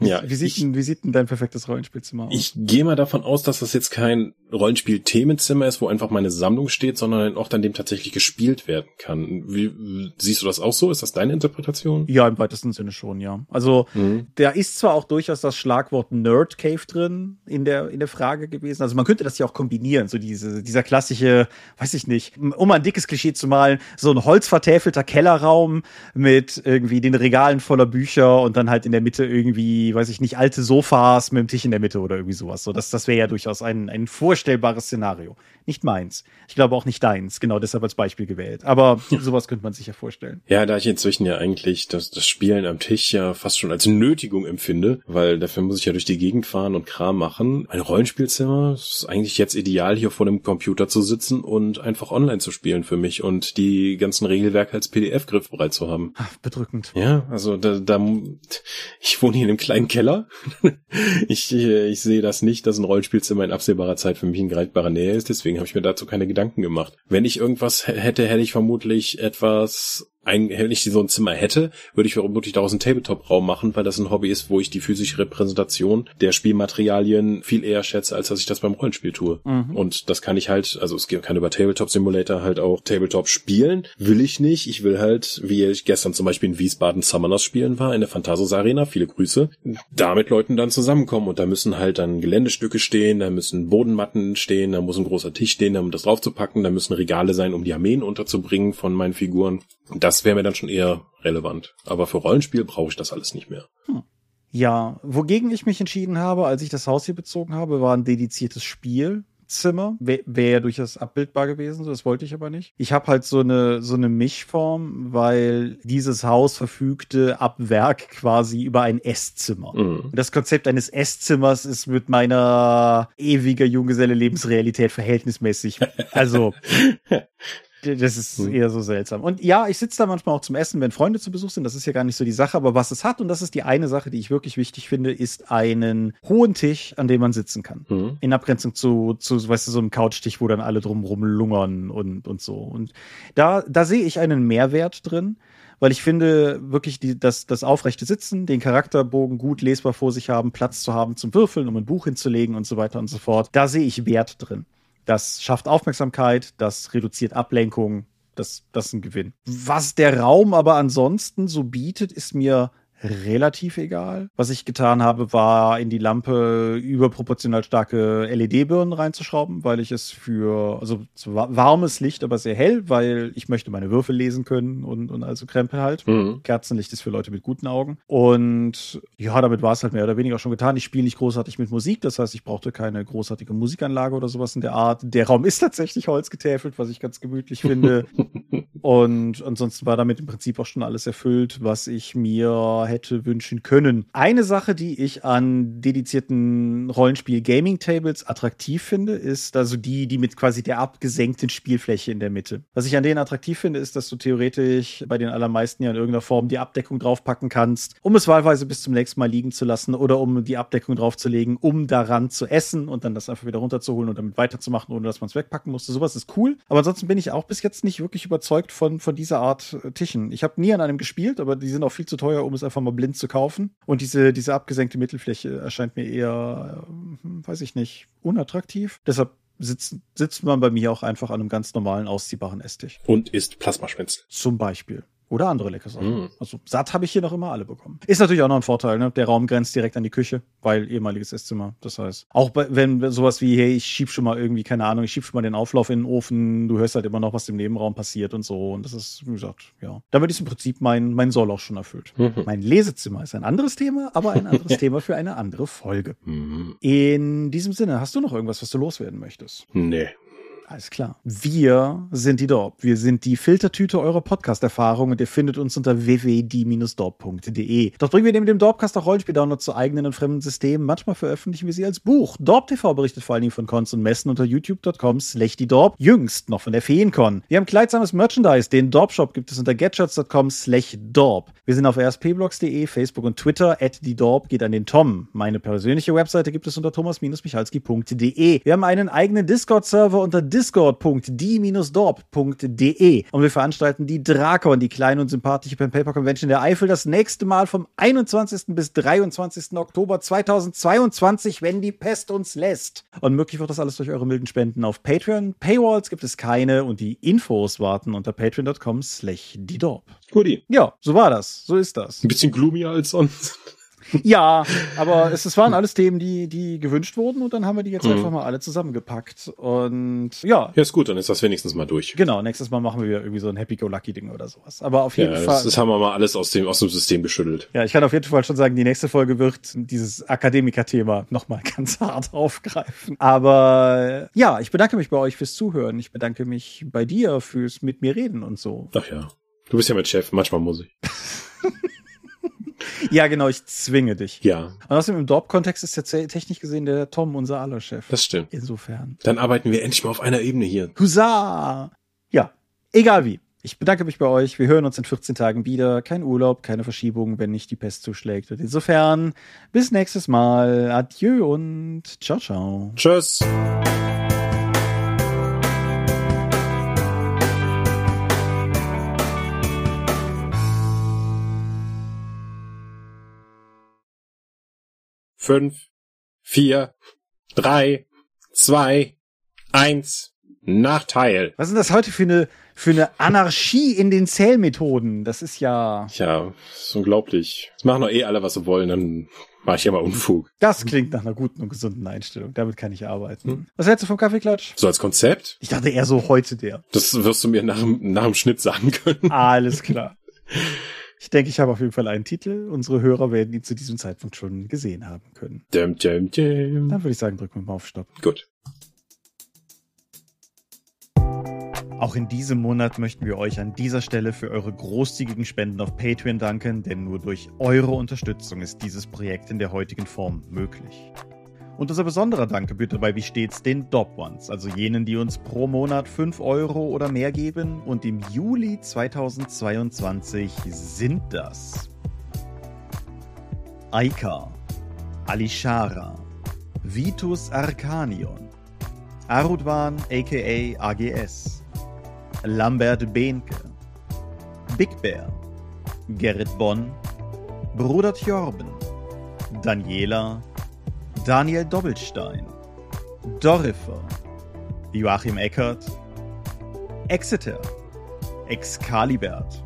Ja, wie, sieht ich, denn, wie sieht denn dein perfektes Rollenspielzimmer aus? Ich gehe mal davon aus, dass das jetzt kein Rollenspiel-Themenzimmer ist, wo einfach meine Sammlung steht, sondern ein Ort, an dem tatsächlich gespielt werden kann. Wie, siehst du das auch so? Ist das deine Interpretation? Ja, im weitesten Sinne schon, ja. Also, mhm. da ist zwar auch durchaus das Schlagwort Nerd Cave drin in der, in der Frage gewesen. Also, man könnte das ja auch kombinieren. So diese, dieser klassische, weiß ich nicht, um ein dickes Klischee zu malen, so ein holzvertäfelter Kellerraum mit irgendwie den Regalen voller Bücher und dann halt in der Mitte irgendwie weiß ich nicht, alte Sofas mit dem Tisch in der Mitte oder irgendwie sowas. So, das, das wäre ja durchaus ein, ein vorstellbares Szenario. Nicht meins. Ich glaube auch nicht deins, genau deshalb als Beispiel gewählt. Aber sowas könnte man sich ja vorstellen. Ja, da ich inzwischen ja eigentlich das, das Spielen am Tisch ja fast schon als Nötigung empfinde, weil dafür muss ich ja durch die Gegend fahren und Kram machen. Ein Rollenspielzimmer ist eigentlich jetzt ideal, hier vor dem Computer zu sitzen und einfach online zu spielen für mich und die ganzen Regelwerke als PDF griffbereit zu haben. Ach, bedrückend. Ja, also da, da ich wohne hier in einem kleinen Keller. <laughs> ich, ich sehe das nicht, dass ein Rollenspielzimmer in absehbarer Zeit für mich in greifbarer Nähe ist, deswegen habe ich mir dazu keine Gedanken gemacht. Wenn ich irgendwas hätte, hätte ich vermutlich etwas ein, wenn ich so ein Zimmer hätte, würde ich vermutlich daraus einen Tabletop-Raum machen, weil das ein Hobby ist, wo ich die physische Repräsentation der Spielmaterialien viel eher schätze, als dass ich das beim Rollenspiel tue. Mhm. Und das kann ich halt, also es kann über Tabletop Simulator halt auch Tabletop spielen. Will ich nicht. Ich will halt, wie ich gestern zum Beispiel in Wiesbaden Summoners spielen war, in der Phantasos Arena, viele Grüße, da mit Leuten dann zusammenkommen und da müssen halt dann Geländestücke stehen, da müssen Bodenmatten stehen, da muss ein großer Tisch stehen, um das draufzupacken, da müssen Regale sein, um die Armeen unterzubringen von meinen Figuren. Das wäre mir dann schon eher relevant. Aber für Rollenspiel brauche ich das alles nicht mehr. Hm. Ja, wogegen ich mich entschieden habe, als ich das Haus hier bezogen habe, war ein dediziertes Spielzimmer. Wäre wär durchaus abbildbar gewesen, das wollte ich aber nicht. Ich habe halt so eine, so eine Mischform, weil dieses Haus verfügte ab Werk quasi über ein Esszimmer. Mhm. Das Konzept eines Esszimmers ist mit meiner ewiger Junggeselle-Lebensrealität verhältnismäßig. Also <laughs> Das ist hm. eher so seltsam. Und ja, ich sitze da manchmal auch zum Essen, wenn Freunde zu Besuch sind. Das ist ja gar nicht so die Sache. Aber was es hat, und das ist die eine Sache, die ich wirklich wichtig finde, ist einen hohen Tisch, an dem man sitzen kann. Mhm. In Abgrenzung zu, zu, weißt du, so einem Couchtisch, wo dann alle drumrum lungern und, und so. Und da, da sehe ich einen Mehrwert drin weil ich finde wirklich die, das, das aufrechte Sitzen, den Charakterbogen gut lesbar vor sich haben, Platz zu haben zum Würfeln, um ein Buch hinzulegen und so weiter und so fort. Da sehe ich Wert drin. Das schafft Aufmerksamkeit, das reduziert Ablenkung, das, das ist ein Gewinn. Was der Raum aber ansonsten so bietet, ist mir relativ egal. Was ich getan habe, war in die Lampe überproportional starke LED-Birnen reinzuschrauben, weil ich es für, also warmes Licht, aber sehr hell, weil ich möchte meine Würfel lesen können und, und also Krempel halt. Mhm. Kerzenlicht ist für Leute mit guten Augen. Und ja, damit war es halt mehr oder weniger schon getan. Ich spiele nicht großartig mit Musik, das heißt, ich brauchte keine großartige Musikanlage oder sowas in der Art. Der Raum ist tatsächlich holzgetäfelt, was ich ganz gemütlich finde. <laughs> und ansonsten war damit im Prinzip auch schon alles erfüllt, was ich mir hätte wünschen können. Eine Sache, die ich an dedizierten Rollenspiel-Gaming-Tables attraktiv finde, ist also die, die mit quasi der abgesenkten Spielfläche in der Mitte. Was ich an denen attraktiv finde, ist, dass du theoretisch bei den allermeisten ja in irgendeiner Form die Abdeckung draufpacken kannst, um es wahlweise bis zum nächsten Mal liegen zu lassen oder um die Abdeckung draufzulegen, um daran zu essen und dann das einfach wieder runterzuholen und damit weiterzumachen, ohne dass man es wegpacken musste. Sowas ist cool. Aber ansonsten bin ich auch bis jetzt nicht wirklich überzeugt von, von dieser Art äh, Tischen. Ich habe nie an einem gespielt, aber die sind auch viel zu teuer, um es einfach mal blind zu kaufen. Und diese, diese abgesenkte Mittelfläche erscheint mir eher, äh, weiß ich nicht, unattraktiv. Deshalb sitzt, sitzt man bei mir auch einfach an einem ganz normalen ausziehbaren Esstisch. Und isst Plasmaschwänzel. Zum Beispiel. Oder andere leckere Sachen. Mm. Also satt habe ich hier noch immer alle bekommen. Ist natürlich auch noch ein Vorteil, ne? Der Raum grenzt direkt an die Küche, weil ehemaliges Esszimmer. Das heißt, auch bei, wenn sowas wie, hey, ich schieb schon mal irgendwie, keine Ahnung, ich schieb schon mal den Auflauf in den Ofen, du hörst halt immer noch, was im Nebenraum passiert und so. Und das ist, wie gesagt, ja. Damit ist im Prinzip mein, mein Soll auch schon erfüllt. Mhm. Mein Lesezimmer ist ein anderes Thema, aber ein anderes <laughs> Thema für eine andere Folge. Mhm. In diesem Sinne, hast du noch irgendwas, was du loswerden möchtest? Nee. Alles klar. Wir sind die Dorp. Wir sind die Filtertüte eurer Podcast-Erfahrung und ihr findet uns unter www.die-dorp.de. Dort bringen wir neben dem Dorpcast auch Rollenspiel-Downloads zu eigenen und fremden Systemen. Manchmal veröffentlichen wir sie als Buch. Dorp TV berichtet vor allen Dingen von Cons und Messen unter youtube.com slash die Dorp. Jüngst noch von der Feencon. Wir haben kleidsames Merchandise. Den Dorp-Shop gibt es unter getshots.com slash Dorp. Wir sind auf rspblogs.de, Facebook und Twitter. At die Dorp geht an den Tom. Meine persönliche Webseite gibt es unter thomas-michalski.de. Wir haben einen eigenen Discord-Server unter discord discord.die-dorp.de. Und wir veranstalten die Drakon, die kleine und sympathische Pen Paper Convention der Eifel, das nächste Mal vom 21. bis 23. Oktober 2022, wenn die Pest uns lässt. Und möglich wird das alles durch eure milden Spenden auf Patreon. Paywalls gibt es keine und die Infos warten unter patreon.com slash die Dorp. Guti. Ja, so war das. So ist das. Ein bisschen gloomier als sonst. <laughs> Ja, aber es, es waren alles Themen, die, die gewünscht wurden und dann haben wir die jetzt mhm. einfach mal alle zusammengepackt. Und ja. Ja, ist gut, dann ist das wenigstens mal durch. Genau, nächstes Mal machen wir wieder irgendwie so ein Happy-Go-Lucky-Ding oder sowas. Aber auf jeden ja, Fall. Das, das haben wir mal alles aus dem, aus dem System geschüttelt. Ja, ich kann auf jeden Fall schon sagen, die nächste Folge wird dieses Akademiker-Thema nochmal <laughs> ganz hart aufgreifen. Aber ja, ich bedanke mich bei euch fürs Zuhören. Ich bedanke mich bei dir fürs mit mir reden und so. Ach ja. Du bist ja mit Chef, manchmal muss ich. <laughs> Ja, genau, ich zwinge dich. Ja. Und außerdem im Dorp-Kontext ist ja technisch gesehen der Tom unser aller Chef. Das stimmt. Insofern. Dann arbeiten wir endlich mal auf einer Ebene hier. Husa! Ja, egal wie. Ich bedanke mich bei euch. Wir hören uns in 14 Tagen wieder. Kein Urlaub, keine Verschiebung, wenn nicht die Pest zuschlägt. Und insofern, bis nächstes Mal. Adieu und ciao, ciao. Tschüss. Fünf, vier, drei, zwei, eins, Nachteil. Was ist das heute für eine, für eine Anarchie in den Zählmethoden? Das ist ja. Ja, ist unglaublich. Es machen doch eh alle, was sie wollen, dann mache ich ja mal Unfug. Das klingt nach einer guten und gesunden Einstellung. Damit kann ich arbeiten. Hm. Was hältst du vom Kaffeeklatsch? So als Konzept? Ich dachte eher so heute der. Das wirst du mir nach, nach dem Schnitt sagen können. Alles klar. <laughs> Ich denke, ich habe auf jeden Fall einen Titel. Unsere Hörer werden ihn zu diesem Zeitpunkt schon gesehen haben können. Dum, dum, dum. Dann würde ich sagen, drücken wir mal auf Stopp. Gut. Auch in diesem Monat möchten wir euch an dieser Stelle für eure großzügigen Spenden auf Patreon danken, denn nur durch eure Unterstützung ist dieses Projekt in der heutigen Form möglich. Und unser besonderer Dank gebührt dabei wie stets den Dob Ones, also jenen, die uns pro Monat 5 Euro oder mehr geben. Und im Juli 2022 sind das Aika, Alishara, Vitus Arcanion, Arudwan aka AGS, Lambert Behnke, Big Bear, Gerrit Bonn, Bruder Tjorben, Daniela, Daniel Doppelstein, Dorifer, Joachim Eckert, Exeter, Excalibert,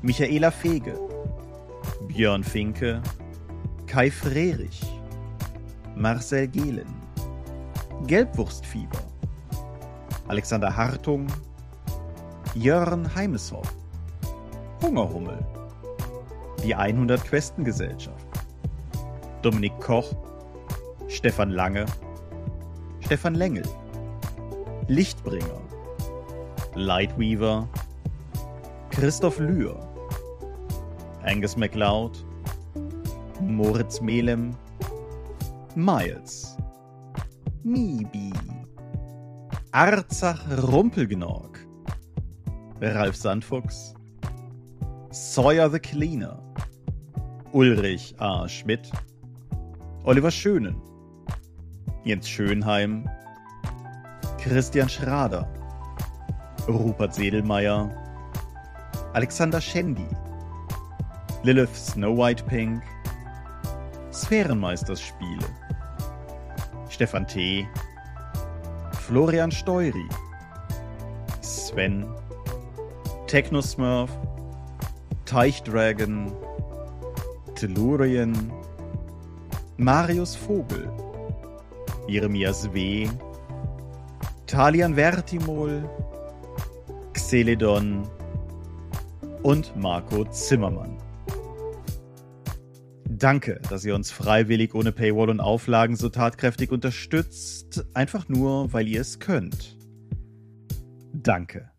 Michaela Fege, Björn Finke, Kai Frerich, Marcel Gehlen, Gelbwurstfieber, Alexander Hartung, Jörn Heimeshoff, Hungerhummel, die 100 Questengesellschaft, Dominik Koch, Stefan Lange, Stefan Lengel, Lichtbringer, Lightweaver, Christoph Lühr, Angus MacLeod, Moritz Melem, Miles, Mibi, Arzach Rumpelgnorg, Ralf Sandfuchs, Sawyer the Cleaner, Ulrich A. Schmidt, Oliver Schönen, Jens Schönheim, Christian Schrader, Rupert Sedelmeier, Alexander Schendi, Lilith Snow White Pink, Sphärenmeisterspiele, Stefan T., Florian Steury, Sven, Technosmurf, Teichdragon, Tellurien, Marius Vogel, Jeremias W., Talian Vertimol, Xeledon und Marco Zimmermann. Danke, dass ihr uns freiwillig ohne Paywall und Auflagen so tatkräftig unterstützt, einfach nur, weil ihr es könnt. Danke.